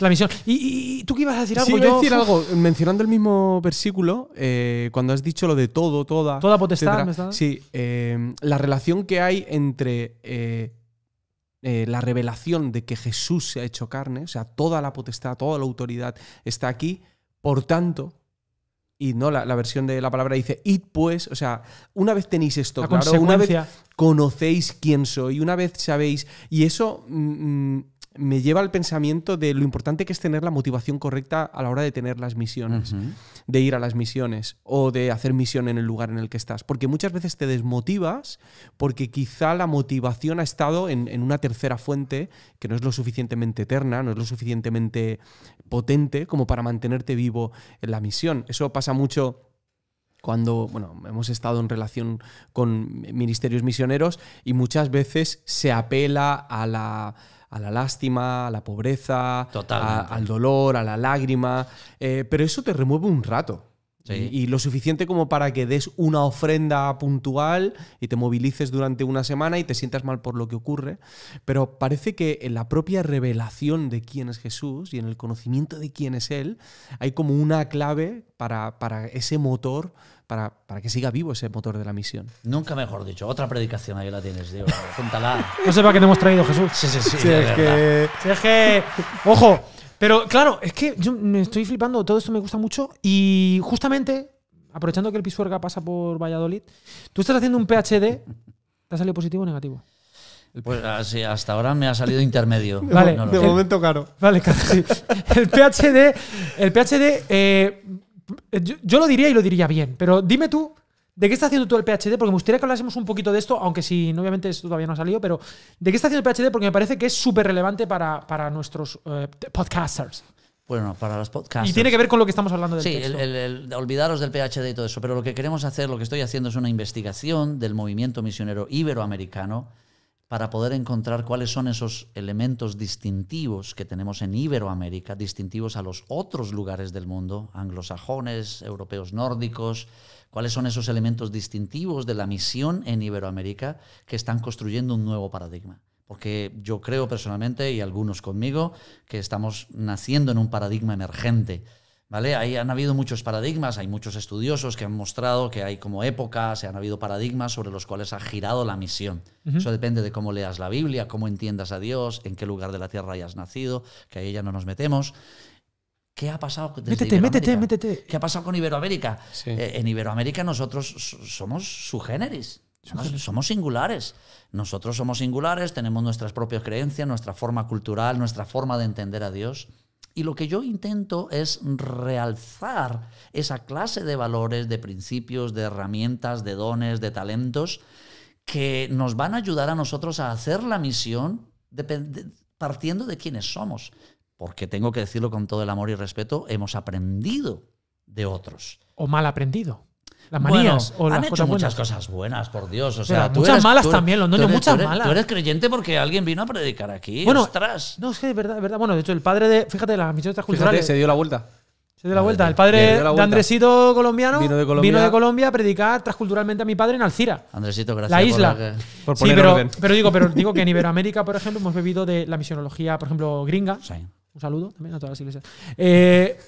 Speaker 1: La misión. ¿Y, tú qué ibas a decir algo?
Speaker 3: Sí, iba a
Speaker 1: Yo-
Speaker 3: decir algo, mencionando el mismo versículo, eh, cuando has dicho lo de todo, toda.
Speaker 1: Toda potestad.
Speaker 3: Sí, eh, la relación que hay entre eh, eh, la revelación de que Jesús se ha hecho carne, o sea, toda la potestad, toda la autoridad está aquí, Por tanto, y no la, la versión de la palabra dice, id pues, o sea, una vez tenéis esto
Speaker 1: La
Speaker 3: claro, una vez conocéis quién soy, una vez sabéis, y eso mm, mm, me lleva al pensamiento de lo importante que es tener la motivación correcta a la hora de tener las misiones, de ir a las misiones o de hacer misión en el lugar en el que estás, porque muchas veces te desmotivas porque quizá la motivación ha estado en, en una tercera fuente que no es lo suficientemente eterna, no es lo suficientemente potente como para mantenerte vivo en la misión. Eso pasa mucho cuando bueno, hemos estado en relación con ministerios misioneros y muchas veces se apela a la, a la lástima, a la pobreza, a- al dolor, a la lágrima, eh, pero eso te remueve un rato.
Speaker 2: Sí.
Speaker 3: Y, y lo suficiente como para que des una ofrenda puntual y te movilices durante una semana y te sientas mal por lo que ocurre. Pero parece que en la propia revelación de quién es Jesús y en el conocimiento de quién es Él, hay como una clave para, para ese motor, para, para que siga vivo ese motor de la misión.
Speaker 2: Nunca mejor dicho. Otra predicación ahí la tienes, Diego. Apúntala.
Speaker 1: No sepa que te hemos traído, Jesús.
Speaker 2: Sí, sí, sí.
Speaker 3: Sí, es que...
Speaker 1: Si es que, ojo, pero claro, es que yo me estoy flipando, todo esto me gusta mucho y justamente, aprovechando que el Pisuerga pasa por Valladolid, tú estás haciendo un PhD, ¿te ha salido positivo o negativo?
Speaker 2: Pues así, hasta ahora me ha salido intermedio.
Speaker 1: Vale.
Speaker 2: No
Speaker 3: de
Speaker 2: sé.
Speaker 3: momento, claro.
Speaker 1: Vale, claro, sí. El PhD, el PhD, eh, yo, yo lo diría y lo diría bien, pero dime tú, ¿de qué está haciendo tú el PhD? Porque me gustaría que hablásemos un poquito de esto, aunque si no, obviamente esto todavía no ha salido, pero ¿de qué está haciendo el PhD? Porque me parece que es súper relevante para, para nuestros eh, podcasters.
Speaker 2: Bueno, para los podcasts.
Speaker 1: Y tiene que ver con lo que estamos hablando del
Speaker 2: Sí,
Speaker 1: texto.
Speaker 2: el, el- el- olvidaros del PhD y todo eso, pero lo que queremos hacer, lo que estoy haciendo es una investigación del movimiento misionero iberoamericano para poder encontrar cuáles son esos elementos distintivos que tenemos en Iberoamérica, distintivos a los otros lugares del mundo, anglosajones, europeos nórdicos, cuáles son esos elementos distintivos de la misión en Iberoamérica que están construyendo un nuevo paradigma. Porque yo creo personalmente, y algunos conmigo, que estamos naciendo en un paradigma emergente. ¿Vale? Ahí han habido muchos paradigmas, hay muchos estudiosos que han mostrado que hay como épocas, han habido paradigmas sobre los cuales ha girado la misión. Eso depende de cómo leas la Biblia, cómo entiendas a Dios, en qué lugar de la tierra hayas nacido, que ahí ya no nos metemos. ¿Qué ha pasado desde
Speaker 1: Métete, métete, métete.
Speaker 2: ¿Qué ha pasado con Iberoamérica?
Speaker 3: Sí.
Speaker 2: Eh, en Iberoamérica nosotros so- somos su generis. Somos, somos singulares. Nosotros somos singulares, tenemos nuestras propias creencias, nuestra forma cultural, nuestra forma de entender a Dios. Y lo que yo intento es realzar esa clase de valores, de principios, de herramientas, de dones, de talentos que nos van a ayudar a nosotros a hacer la misión depen- de- partiendo de quiénes somos. Porque tengo que decirlo con todo el amor y respeto, hemos aprendido de otros.
Speaker 1: O mal aprendido. Las
Speaker 2: Bueno,
Speaker 1: manías o
Speaker 2: han
Speaker 1: las
Speaker 2: hecho
Speaker 1: cosas
Speaker 2: muchas
Speaker 1: buenas.
Speaker 2: cosas buenas, por Dios. O
Speaker 1: Pero
Speaker 2: sea, tú
Speaker 1: muchas
Speaker 2: eres-
Speaker 1: malas
Speaker 2: tú
Speaker 1: también, los niños,
Speaker 2: eres-
Speaker 1: muchas
Speaker 2: tú eres-
Speaker 1: malas.
Speaker 2: Tú eres creyente porque alguien vino a predicar aquí.
Speaker 1: Bueno,
Speaker 2: ¡Ostras!
Speaker 1: No, es que de verdad, de verdad. Bueno, de hecho, el padre de. Fíjate, las misiones
Speaker 3: Fíjate,
Speaker 1: transculturales.
Speaker 3: se dio la vuelta.
Speaker 1: Se dio la vuelta. El padre
Speaker 3: la
Speaker 1: de
Speaker 3: vuelta.
Speaker 1: Andresito colombiano
Speaker 3: Vino de Colombia.
Speaker 1: vino de Colombia a predicar transculturalmente a mi padre en Alcira.
Speaker 2: Andresito, gracias
Speaker 1: La
Speaker 2: por
Speaker 1: isla.
Speaker 2: la que-
Speaker 3: Por
Speaker 1: Sí, pero, pero digo, pero digo que en Iberoamérica, por ejemplo, hemos bebido de la misionología, por ejemplo, gringa.
Speaker 2: Sí.
Speaker 1: Un saludo también a todas las iglesias. Eh,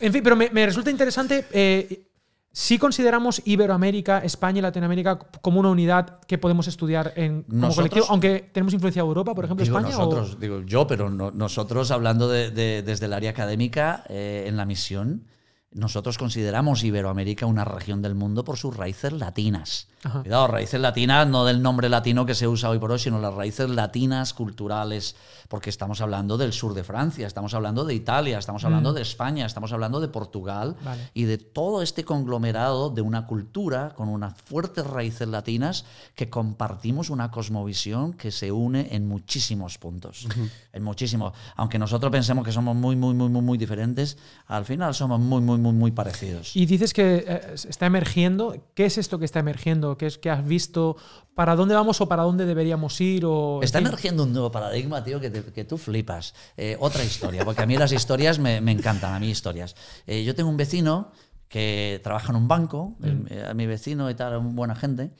Speaker 1: en fin, pero me, me resulta interesante. eh, si consideramos Iberoamérica, España y Latinoamérica como una unidad que podemos estudiar en, como
Speaker 2: Nosotros-
Speaker 1: colectivo, aunque tenemos influencia de Europa, por ejemplo,
Speaker 2: Digo
Speaker 1: España. o-
Speaker 2: nosotros, digo yo, pero no- nosotros hablando de- de- desde el área académica eh, en la misión, nosotros consideramos Iberoamérica una región del mundo por sus raíces latinas.
Speaker 1: Ajá.
Speaker 2: Cuidado, raíces latinas no del nombre latino que se usa hoy por hoy, sino las raíces latinas culturales, porque estamos hablando del sur de Francia, estamos hablando de Italia, estamos hablando de España, estamos hablando de Portugal
Speaker 1: Mm. Vale.
Speaker 2: y de todo este conglomerado de una cultura con unas fuertes raíces latinas que compartimos una cosmovisión que se une en muchísimos puntos. En muchísimos. Aunque nosotros pensemos que somos muy, muy, muy, muy, muy diferentes, al final somos muy, muy, muy, muy parecidos.
Speaker 1: Y dices que eh, está emergiendo. ¿Qué es esto que está emergiendo? ¿Qué es que has visto? ¿Para dónde vamos o para dónde deberíamos ir? O, en
Speaker 2: Está
Speaker 1: fin.
Speaker 2: emergiendo un nuevo paradigma, tío, que, te- que tú flipas. Eh, otra historia, porque a mí las historias me, me encantan, a mí historias. Eh, yo tengo un vecino que trabaja en un banco,
Speaker 1: Mm.
Speaker 2: eh, mi vecino y tal, es buena gente,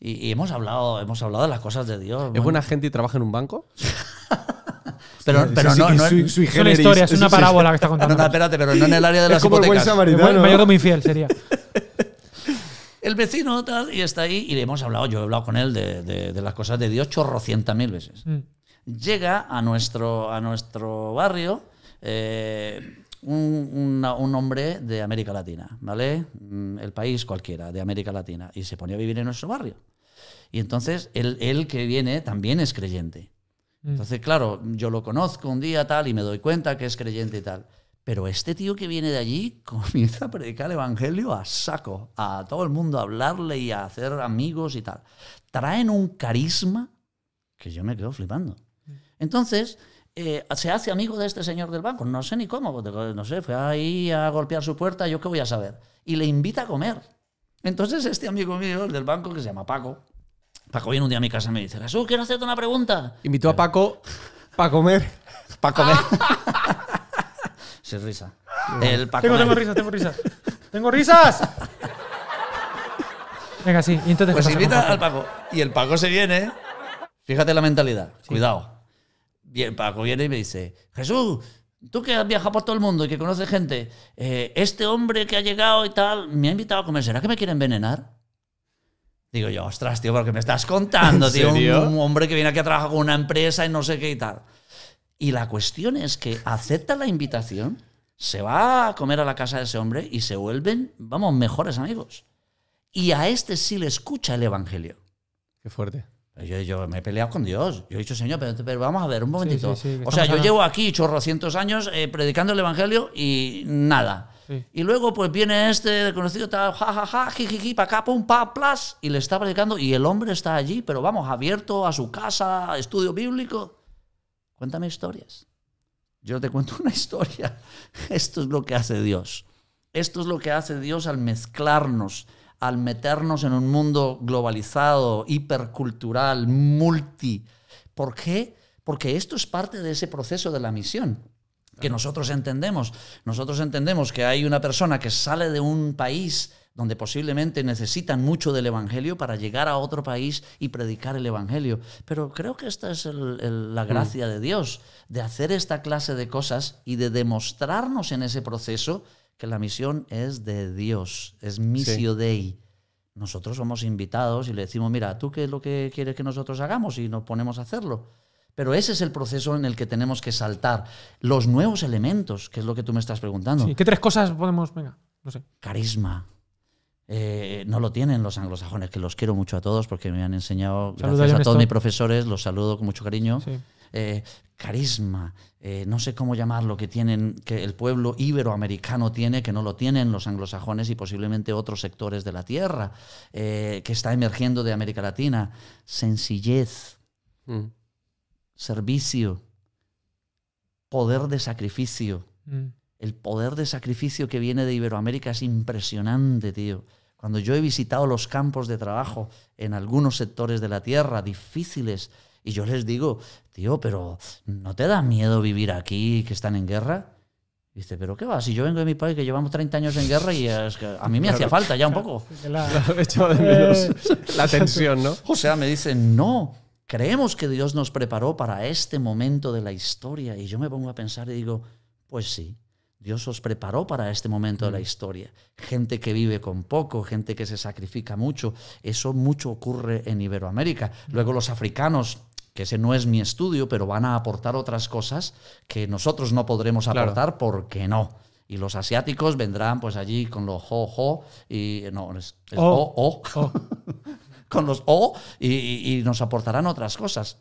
Speaker 2: y, y hemos, hablado, hemos hablado de las cosas de Dios.
Speaker 3: ¿Es
Speaker 2: bueno,
Speaker 3: buena gente y trabaja en un banco?
Speaker 2: pero, pero no, no
Speaker 3: es sui- sui
Speaker 1: Es una historia, es una parábola que está
Speaker 2: no,
Speaker 1: contando.
Speaker 2: no, espérate, pero no en el área de las
Speaker 3: Es como el buen.
Speaker 1: El
Speaker 3: samaritano.
Speaker 1: mayordomo infiel sería.
Speaker 2: El vecino tal, y está ahí, y le hemos hablado, yo he hablado con él de, de- de las cosas de Dios chorrocientas mil veces.
Speaker 1: Mm.
Speaker 2: llega a nuestro, a nuestro barrio eh, un, una- un hombre de América Latina, ¿vale? Mm, El país cualquiera, de América Latina, y se ponía a vivir en nuestro barrio. Y entonces él, él que viene también es creyente.
Speaker 1: Mm.
Speaker 2: Entonces, claro, yo lo conozco un día tal y me doy cuenta que es creyente y tal. Pero este tío que viene de allí comienza a predicar el evangelio a saco, a todo el mundo a hablarle y a hacer amigos y tal. Traen un carisma que yo me quedo flipando. Entonces, eh, se hace amigo de este señor del banco. No sé ni cómo, no sé, fue ahí a golpear su puerta, yo qué voy a saber. Y le invita a comer. Entonces, este amigo mío, el del banco, que se llama Paco, Paco viene un día a mi casa y me dice, Jesús, quiero hacerte una pregunta.
Speaker 3: Invitó a Paco para comer.
Speaker 2: Para comer. Sin risa. El pa'
Speaker 1: Tengo, risas, tengo risas. ¡Tengo risas! Venga, sí. Y entonces,
Speaker 2: Pues
Speaker 1: ¿qué pasa
Speaker 2: invita al Paco. Y el Paco se viene. Fíjate la mentalidad. Cuidado. El Paco viene y me dice, Jesús, tú que has viajado por todo el mundo y que conoces gente, eh, este hombre que ha llegado y tal, me ha invitado a comer. ¿Será que me quiere envenenar? Digo yo, ostras, tío, porque me estás contando,
Speaker 3: ¿En
Speaker 2: tío. Un, hombre que viene aquí a trabajar con una empresa y no sé qué y tal. Y la cuestión es que acepta la invitación, se va a comer a la casa de ese hombre y se vuelven, vamos, mejores amigos. Y a este sí le escucha el evangelio.
Speaker 3: Qué fuerte.
Speaker 2: Yo, yo me he peleado con Dios. Yo he dicho, Señor, pero, pero vamos a ver, un momentito.
Speaker 1: sí, sí, que
Speaker 2: o sea, yo llevo aquí chorrocientos años eh, predicando el Evangelio y nada. Y luego, pues viene este conocido, tal, ja, ja, ja, jijiji, pa' acá, pum, pa, plas, y le está predicando. Y el hombre está allí, pero vamos, abierto a su casa, a estudio bíblico. Cuéntame historias. Yo te cuento una historia. Esto es lo que hace Dios. Esto es lo que hace Dios al mezclarnos, al meternos en un mundo globalizado, hipercultural, multi. ¿Por qué? Porque esto es parte de ese proceso de la misión que nosotros entendemos. Nosotros entendemos que hay una persona que sale de un país donde posiblemente necesitan mucho del Evangelio para llegar a otro país y predicar el Evangelio. Pero creo que esta es el- el- la gracia de Dios, de hacer esta clase de cosas y de demostrarnos en ese proceso que la misión es de Dios, es missio Dei. Nosotros somos invitados y le decimos, mira, ¿tú qué es lo que quieres que nosotros hagamos? Y nos ponemos a hacerlo. Pero ese es el proceso en el que tenemos que saltar. Los nuevos elementos, que es lo que tú me estás preguntando.
Speaker 1: Sí, ¿Qué tres cosas podemos.? Venga, no sé.
Speaker 2: Carisma. Eh, no lo tienen los anglosajones, que los quiero mucho a todos porque me han enseñado,
Speaker 1: Saluda
Speaker 2: gracias a todos mis profesores, los saludo con mucho cariño.
Speaker 1: Sí.
Speaker 2: Eh, carisma, eh, no sé cómo llamarlo, que tienen, que el pueblo iberoamericano tiene, que no lo tienen los anglosajones y posiblemente otros sectores de la tierra, eh, que está emergiendo de América Latina. Sencillez,
Speaker 3: Mm.
Speaker 2: Servicio, poder de sacrificio.
Speaker 1: Mm.
Speaker 2: El poder de sacrificio que viene de Iberoamérica es impresionante, tío. Cuando yo he visitado los campos de trabajo en algunos sectores de la tierra difíciles, y yo les digo, tío, pero ¿no te da miedo vivir aquí que están en guerra? Dice, pero ¿qué va? Si yo vengo de mi país que llevamos 30 años en guerra y es que a mí me hacía falta ya un poco.
Speaker 3: He de menos la tensión, ¿no?
Speaker 2: O sea, me dicen, no, creemos que Dios nos preparó para este momento de la historia. Y yo me pongo a pensar y digo, pues sí, Dios os preparó para este momento de la historia. Gente que vive con poco, gente que se sacrifica mucho. Eso mucho ocurre en Iberoamérica. Luego los africanos, que ese no es mi estudio, pero van a aportar otras cosas que nosotros no podremos
Speaker 3: Claro.
Speaker 2: aportar porque no. Y los asiáticos vendrán pues allí con los jo, jo, y no, es, es
Speaker 1: Oh. Oh,
Speaker 2: con los O y, y- y nos aportarán otras cosas.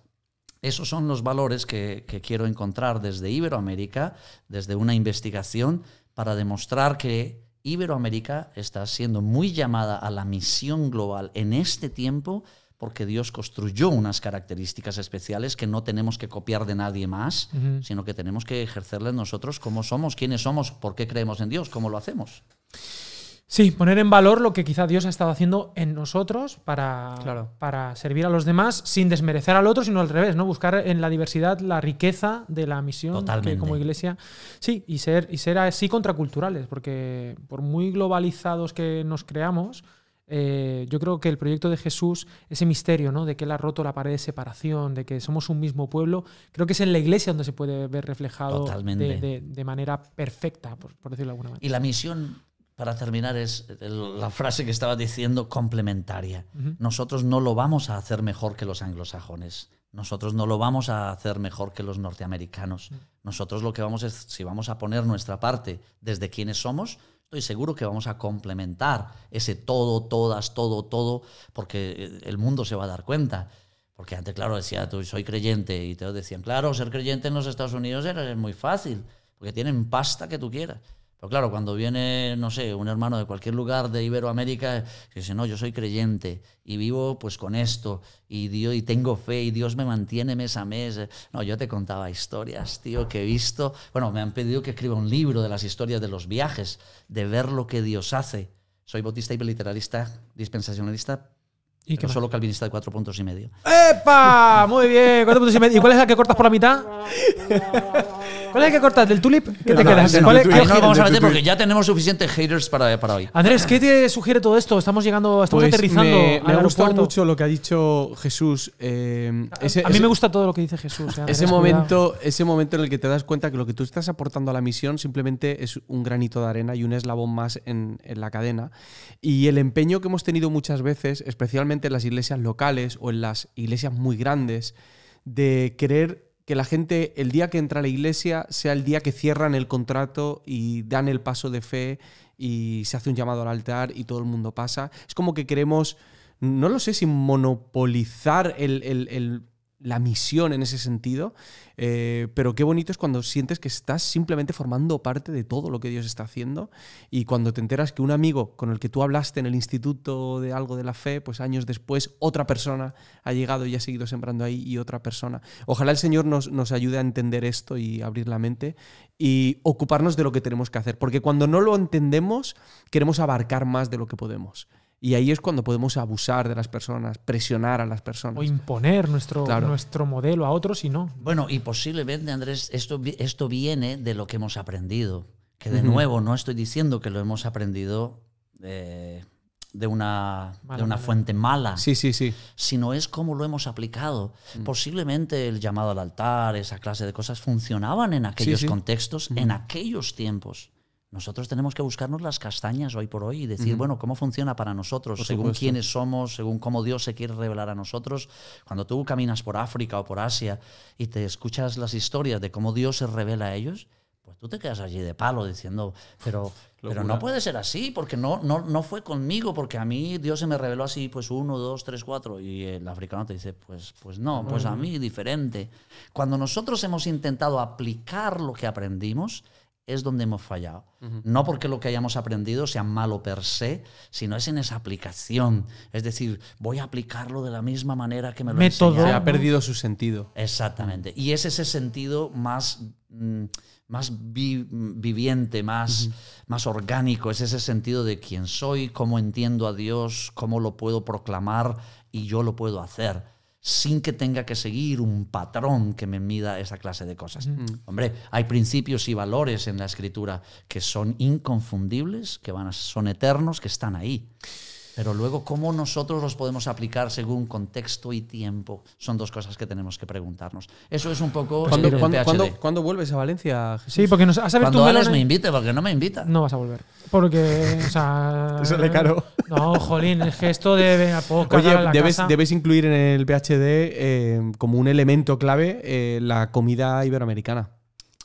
Speaker 2: Esos son los valores que, que quiero encontrar desde Iberoamérica, desde una investigación, para demostrar que Iberoamérica está siendo muy llamada a la misión global en este tiempo porque Dios construyó unas características especiales que no tenemos que copiar de nadie más, sino que tenemos que ejercerlas nosotros cómo somos, quiénes somos, por qué creemos en Dios, cómo lo hacemos.
Speaker 1: Sí, poner en valor lo que quizá Dios ha estado haciendo en nosotros para,
Speaker 3: Claro.
Speaker 1: para servir a los demás sin desmerecer al otro, sino al revés, ¿no? Buscar en la diversidad la riqueza de la misión que como iglesia. Sí, y ser, y ser así contraculturales, porque por muy globalizados que nos creamos, eh, yo creo que el proyecto de Jesús, ese misterio, ¿no? De que Él ha roto la pared de separación, de que somos un mismo pueblo, creo que es en la iglesia donde se puede ver reflejado
Speaker 2: Totalmente.
Speaker 1: de, de- de manera perfecta, por, por decirlo de alguna manera.
Speaker 2: Y la misión, para terminar, es la frase que estaba diciendo complementaria. Nosotros no lo vamos a hacer mejor que los anglosajones. nosotros no lo vamos a hacer mejor que los norteamericanos. Nosotros lo que vamos es, si vamos a poner nuestra parte desde quienes somos, estoy seguro que vamos a complementar ese todo, todas, todo, todo, porque el mundo se va a dar cuenta. Porque antes, claro, decía, tú soy creyente, y te decían, claro, ser creyente en los Estados Unidos es muy fácil, porque tienen pasta que tú quieras. Pero claro, cuando viene, no sé, un hermano de cualquier lugar de Iberoamérica, que dice, no, yo soy creyente y vivo pues con esto, y, Dios, y tengo fe, y Dios me mantiene mes a mes. No, yo te contaba historias, tío, que he visto. Bueno, me han pedido que escriba un libro de las historias de los viajes, de ver lo que Dios hace. Soy bautista y literalista, dispensacionalista,
Speaker 1: ¿Y
Speaker 2: pero solo calvinista de cuatro puntos y medio.
Speaker 1: ¡Epa! Muy bien, cuatro puntos y medio. ¿Y cuál es la que cortas por la mitad? ¿Cuál la que cortas? ¿Del tulip? ¿Qué te
Speaker 3: No,
Speaker 1: quedas?
Speaker 3: del
Speaker 1: ¿Cuál es- qué-
Speaker 2: no lo vamos a meter porque ya tenemos suficientes haters para, para hoy.
Speaker 1: Andrés, ¿qué te sugiere todo esto? Estamos llegando, estamos
Speaker 3: Pues
Speaker 1: aterrizando
Speaker 3: me,
Speaker 1: al
Speaker 3: me ha gustado mucho lo que ha dicho Jesús. eh, ese-
Speaker 1: a mí
Speaker 3: ese-
Speaker 1: me gusta todo lo que dice Jesús. eh, Andrés,
Speaker 3: Ese
Speaker 1: cuidado.
Speaker 3: momento, ese momento en el que te das cuenta que lo que tú estás aportando a la misión simplemente es un granito de arena y un eslabón más en, en la cadena. Y el empeño que hemos tenido muchas veces, especialmente en las iglesias locales o en las iglesias muy grandes, de querer que la gente el día que entra a la iglesia sea el día que cierran el contrato y dan el paso de fe y se hace un llamado al altar y todo el mundo pasa. Es como que queremos, no lo sé si monopolizar el- el- el- la misión en ese sentido, eh, pero qué bonito es cuando sientes que estás simplemente formando parte de todo lo que Dios está haciendo y cuando te enteras que un amigo con el que tú hablaste en el instituto de algo de la fe, pues años después otra persona ha llegado y ha seguido sembrando ahí y otra persona. Ojalá el Señor nos, nos ayude a entender esto y abrir la mente y ocuparnos de lo que tenemos que hacer, porque cuando no lo entendemos queremos abarcar más de lo que podemos. Y ahí es cuando podemos abusar de las personas, presionar a las personas.
Speaker 1: O imponer nuestro,
Speaker 3: Claro.
Speaker 1: nuestro modelo a otros y no.
Speaker 2: Bueno, y posiblemente, Andrés, esto, esto viene de lo que hemos aprendido. Que de nuevo, no estoy diciendo que lo hemos aprendido eh, de una,
Speaker 1: Mala
Speaker 2: de una
Speaker 1: manera.
Speaker 2: fuente mala,
Speaker 3: Sí, sí, sí.
Speaker 2: sino es cómo lo hemos aplicado.
Speaker 3: Mm.
Speaker 2: Posiblemente el llamado al altar, esa clase de cosas, funcionaban en aquellos
Speaker 3: sí.
Speaker 2: contextos, en aquellos tiempos. Nosotros tenemos que buscarnos las castañas hoy por hoy y decir, bueno, ¿cómo funciona para nosotros?
Speaker 3: Por
Speaker 2: según
Speaker 3: supuesto.
Speaker 2: quiénes somos, según cómo Dios se quiere revelar a nosotros. Cuando tú caminas por África o por Asia y te escuchas las historias de cómo Dios se revela a ellos, pues tú te quedas allí de palo diciendo, pero, pero no puede ser así, porque no, no, no fue conmigo, porque a mí Dios se me reveló así, pues uno, dos, tres, cuatro. Y el africano te dice, pues, pues no, pues a mí diferente. Cuando nosotros hemos intentado aplicar lo que aprendimos, es donde hemos fallado. No porque lo que hayamos aprendido sea malo per se, sino es en esa aplicación. Es decir, voy a aplicarlo de la misma manera que me lo
Speaker 1: Método.
Speaker 3: Se ha perdido su sentido.
Speaker 2: Exactamente. Y es ese sentido más, mm, más vi- viviente, más, más orgánico, es ese sentido de quién soy, cómo entiendo a Dios, cómo lo puedo proclamar y yo lo puedo hacer sin que tenga que seguir un patrón que me mida esa clase de cosas. Hombre, hay principios y valores en la escritura que son inconfundibles, que van a- son eternos, que están ahí. Pero luego, ¿cómo nosotros los podemos aplicar según contexto y tiempo? Son dos cosas que tenemos que preguntarnos. Eso es un poco
Speaker 3: ¿Cuándo,
Speaker 2: el
Speaker 3: cuándo-
Speaker 2: PhD.
Speaker 3: cuándo- cuándo vuelves a Valencia, Jesús?
Speaker 1: Sí, porque nos, a saber tú,
Speaker 2: Cuando Alex me invite, porque no me invita.
Speaker 1: no vas a volver. Porque, o sea.
Speaker 3: Te sale caro.
Speaker 1: No, jolín, es que esto debe a poco.
Speaker 3: Oye,
Speaker 1: la
Speaker 3: debes,
Speaker 1: casa.
Speaker 3: debes incluir en el PhD eh, como un elemento clave eh, la comida iberoamericana.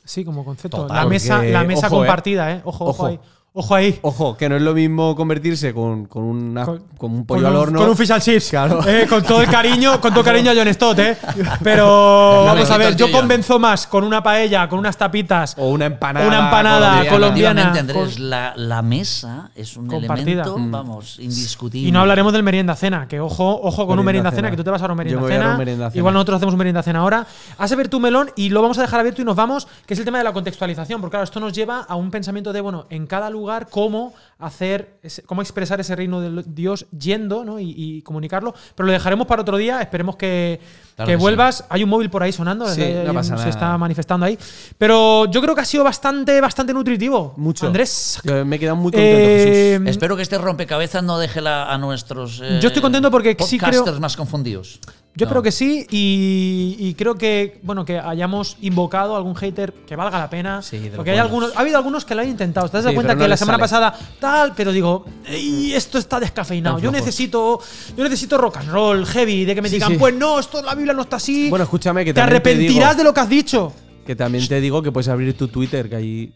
Speaker 1: Sí, como concepto.
Speaker 2: Total,
Speaker 1: la mesa,
Speaker 3: porque-
Speaker 1: la mesa
Speaker 3: ojo, eh.
Speaker 1: compartida, ¿eh? Ojo, ojo,
Speaker 3: Ojo.
Speaker 1: ahí. Ojo ahí.
Speaker 3: Ojo, que no es lo mismo convertirse con, con, una-
Speaker 1: Con-
Speaker 3: con un pollo
Speaker 1: con
Speaker 3: al
Speaker 1: un,
Speaker 3: horno.
Speaker 1: Con un fish and chips.
Speaker 3: Claro.
Speaker 1: Eh, con todo el cariño, con todo el cariño a John Stott, ¿eh? Pero vamos a ver, yo convenzo más con una paella, con unas tapitas.
Speaker 3: O una empanada.
Speaker 1: Una empanada colombiana.
Speaker 2: Efectivamente, Andrés,
Speaker 1: con-
Speaker 2: la, la mesa es un
Speaker 1: Compartida.
Speaker 2: elemento,
Speaker 3: Mm.
Speaker 2: vamos, indiscutible.
Speaker 1: Y no hablaremos del merienda cena, que ojo, ojo con un
Speaker 3: Merienda
Speaker 1: cena,
Speaker 3: cena.
Speaker 1: que tú te vas a dar un merienda
Speaker 3: voy a
Speaker 1: cena.
Speaker 3: un merienda cena.
Speaker 1: Igual nosotros hacemos un merienda cena ahora. Has a ver tu melón y lo vamos a dejar abierto y nos vamos, que es el tema de la contextualización, porque claro, esto nos lleva a un pensamiento de, bueno, en cada lugar, cómo hacer, cómo expresar ese reino de Dios yendo, ¿no? Y, y comunicarlo. Pero lo dejaremos para otro día. Esperemos que,
Speaker 2: Claro
Speaker 1: que
Speaker 2: que sí.
Speaker 1: vuelvas. Hay un móvil por ahí sonando,
Speaker 3: Sí,
Speaker 1: hay
Speaker 3: no
Speaker 1: un-
Speaker 3: pasa
Speaker 1: se
Speaker 3: nada.
Speaker 1: está manifestando ahí. Pero yo creo que ha sido bastante, bastante nutritivo.
Speaker 3: Mucho.
Speaker 1: Andrés.
Speaker 3: Yo me he quedado muy contento,
Speaker 1: eh,
Speaker 3: Jesús.
Speaker 2: Espero que este rompecabezas no deje la- a nuestros eh,
Speaker 1: Yo estoy contento porque sí creo-
Speaker 2: podcasters más confundidos.
Speaker 1: Yo
Speaker 2: No.
Speaker 1: espero que sí y, y creo que bueno que hayamos invocado a algún hater que valga la pena.
Speaker 3: Sí,
Speaker 1: porque hay algunos, ha habido algunos que lo han intentado. ¿Te das
Speaker 3: Sí,
Speaker 1: cuenta
Speaker 3: no
Speaker 1: que la semana
Speaker 3: sale.
Speaker 1: pasada tal, pero digo, "Ey, esto está descafeinado. Yo necesito, yo necesito rock and roll, heavy, de que me
Speaker 3: Sí,
Speaker 1: digan, pues no, esto la Biblia no está así.
Speaker 3: Bueno, escúchame que
Speaker 1: te
Speaker 3: te
Speaker 1: arrepentirás
Speaker 3: digo-
Speaker 1: de lo que has dicho.
Speaker 3: Que también te digo que puedes abrir tu Twitter, que ahí.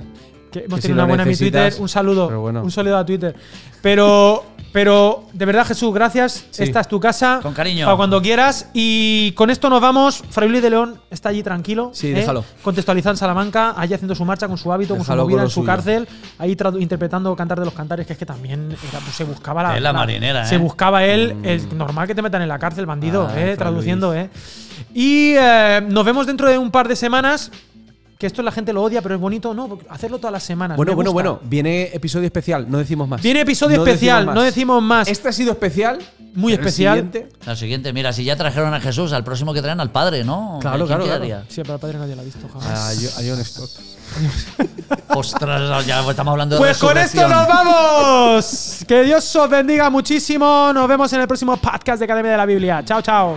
Speaker 1: Que hemos
Speaker 3: Que
Speaker 1: tenido una buena en mi Twitter. Un saludo.
Speaker 3: bueno.
Speaker 1: Un saludo a Twitter. Pero, pero de verdad, Jesús, gracias.
Speaker 3: Sí.
Speaker 1: Esta es tu casa.
Speaker 2: Con cariño.
Speaker 1: Para cuando quieras. Y con esto nos vamos. Fray Luis de León está allí tranquilo.
Speaker 3: Sí,
Speaker 1: ¿eh?
Speaker 3: déjalo.
Speaker 1: Contextualizado en Salamanca, allí haciendo su marcha con su hábito, con
Speaker 3: Déjalo
Speaker 1: su movida
Speaker 3: con
Speaker 1: en su
Speaker 3: suyo.
Speaker 1: cárcel. Ahí interpretando Cantar de los Cantares, que es que también era- pues, se buscaba la.
Speaker 2: Es la marinera,
Speaker 1: Se
Speaker 2: ¿eh?
Speaker 1: buscaba él. Es normal que te metan en la cárcel, bandido,
Speaker 3: Ay,
Speaker 1: eh, traduciendo, ¿eh? Y eh, nos vemos dentro de un par de semanas. Que esto la gente lo odia, pero es bonito, no, hacerlo todas las semanas.
Speaker 3: Bueno,
Speaker 1: me
Speaker 3: bueno,
Speaker 1: gusta.
Speaker 3: bueno. Viene episodio especial, no decimos más.
Speaker 1: Viene episodio
Speaker 3: No
Speaker 1: especial,
Speaker 3: decimos
Speaker 1: no decimos más.
Speaker 3: Este ha sido especial.
Speaker 1: Muy especial.
Speaker 3: siguiente-
Speaker 2: La siguiente, mira, si ya trajeron a Jesús, al próximo que traen al Padre, ¿no?
Speaker 3: Claro,
Speaker 2: ¿Quién
Speaker 3: claro, claro.
Speaker 1: Sí, pero el padre nadie lo ha visto jamás.
Speaker 3: A, Jo- a John Stott.
Speaker 2: Ostras, ya estamos hablando de
Speaker 1: Pues con esto nos vamos. Que Dios os bendiga muchísimo. Nos vemos en el próximo podcast de Academia de la Biblia. Chao, chao.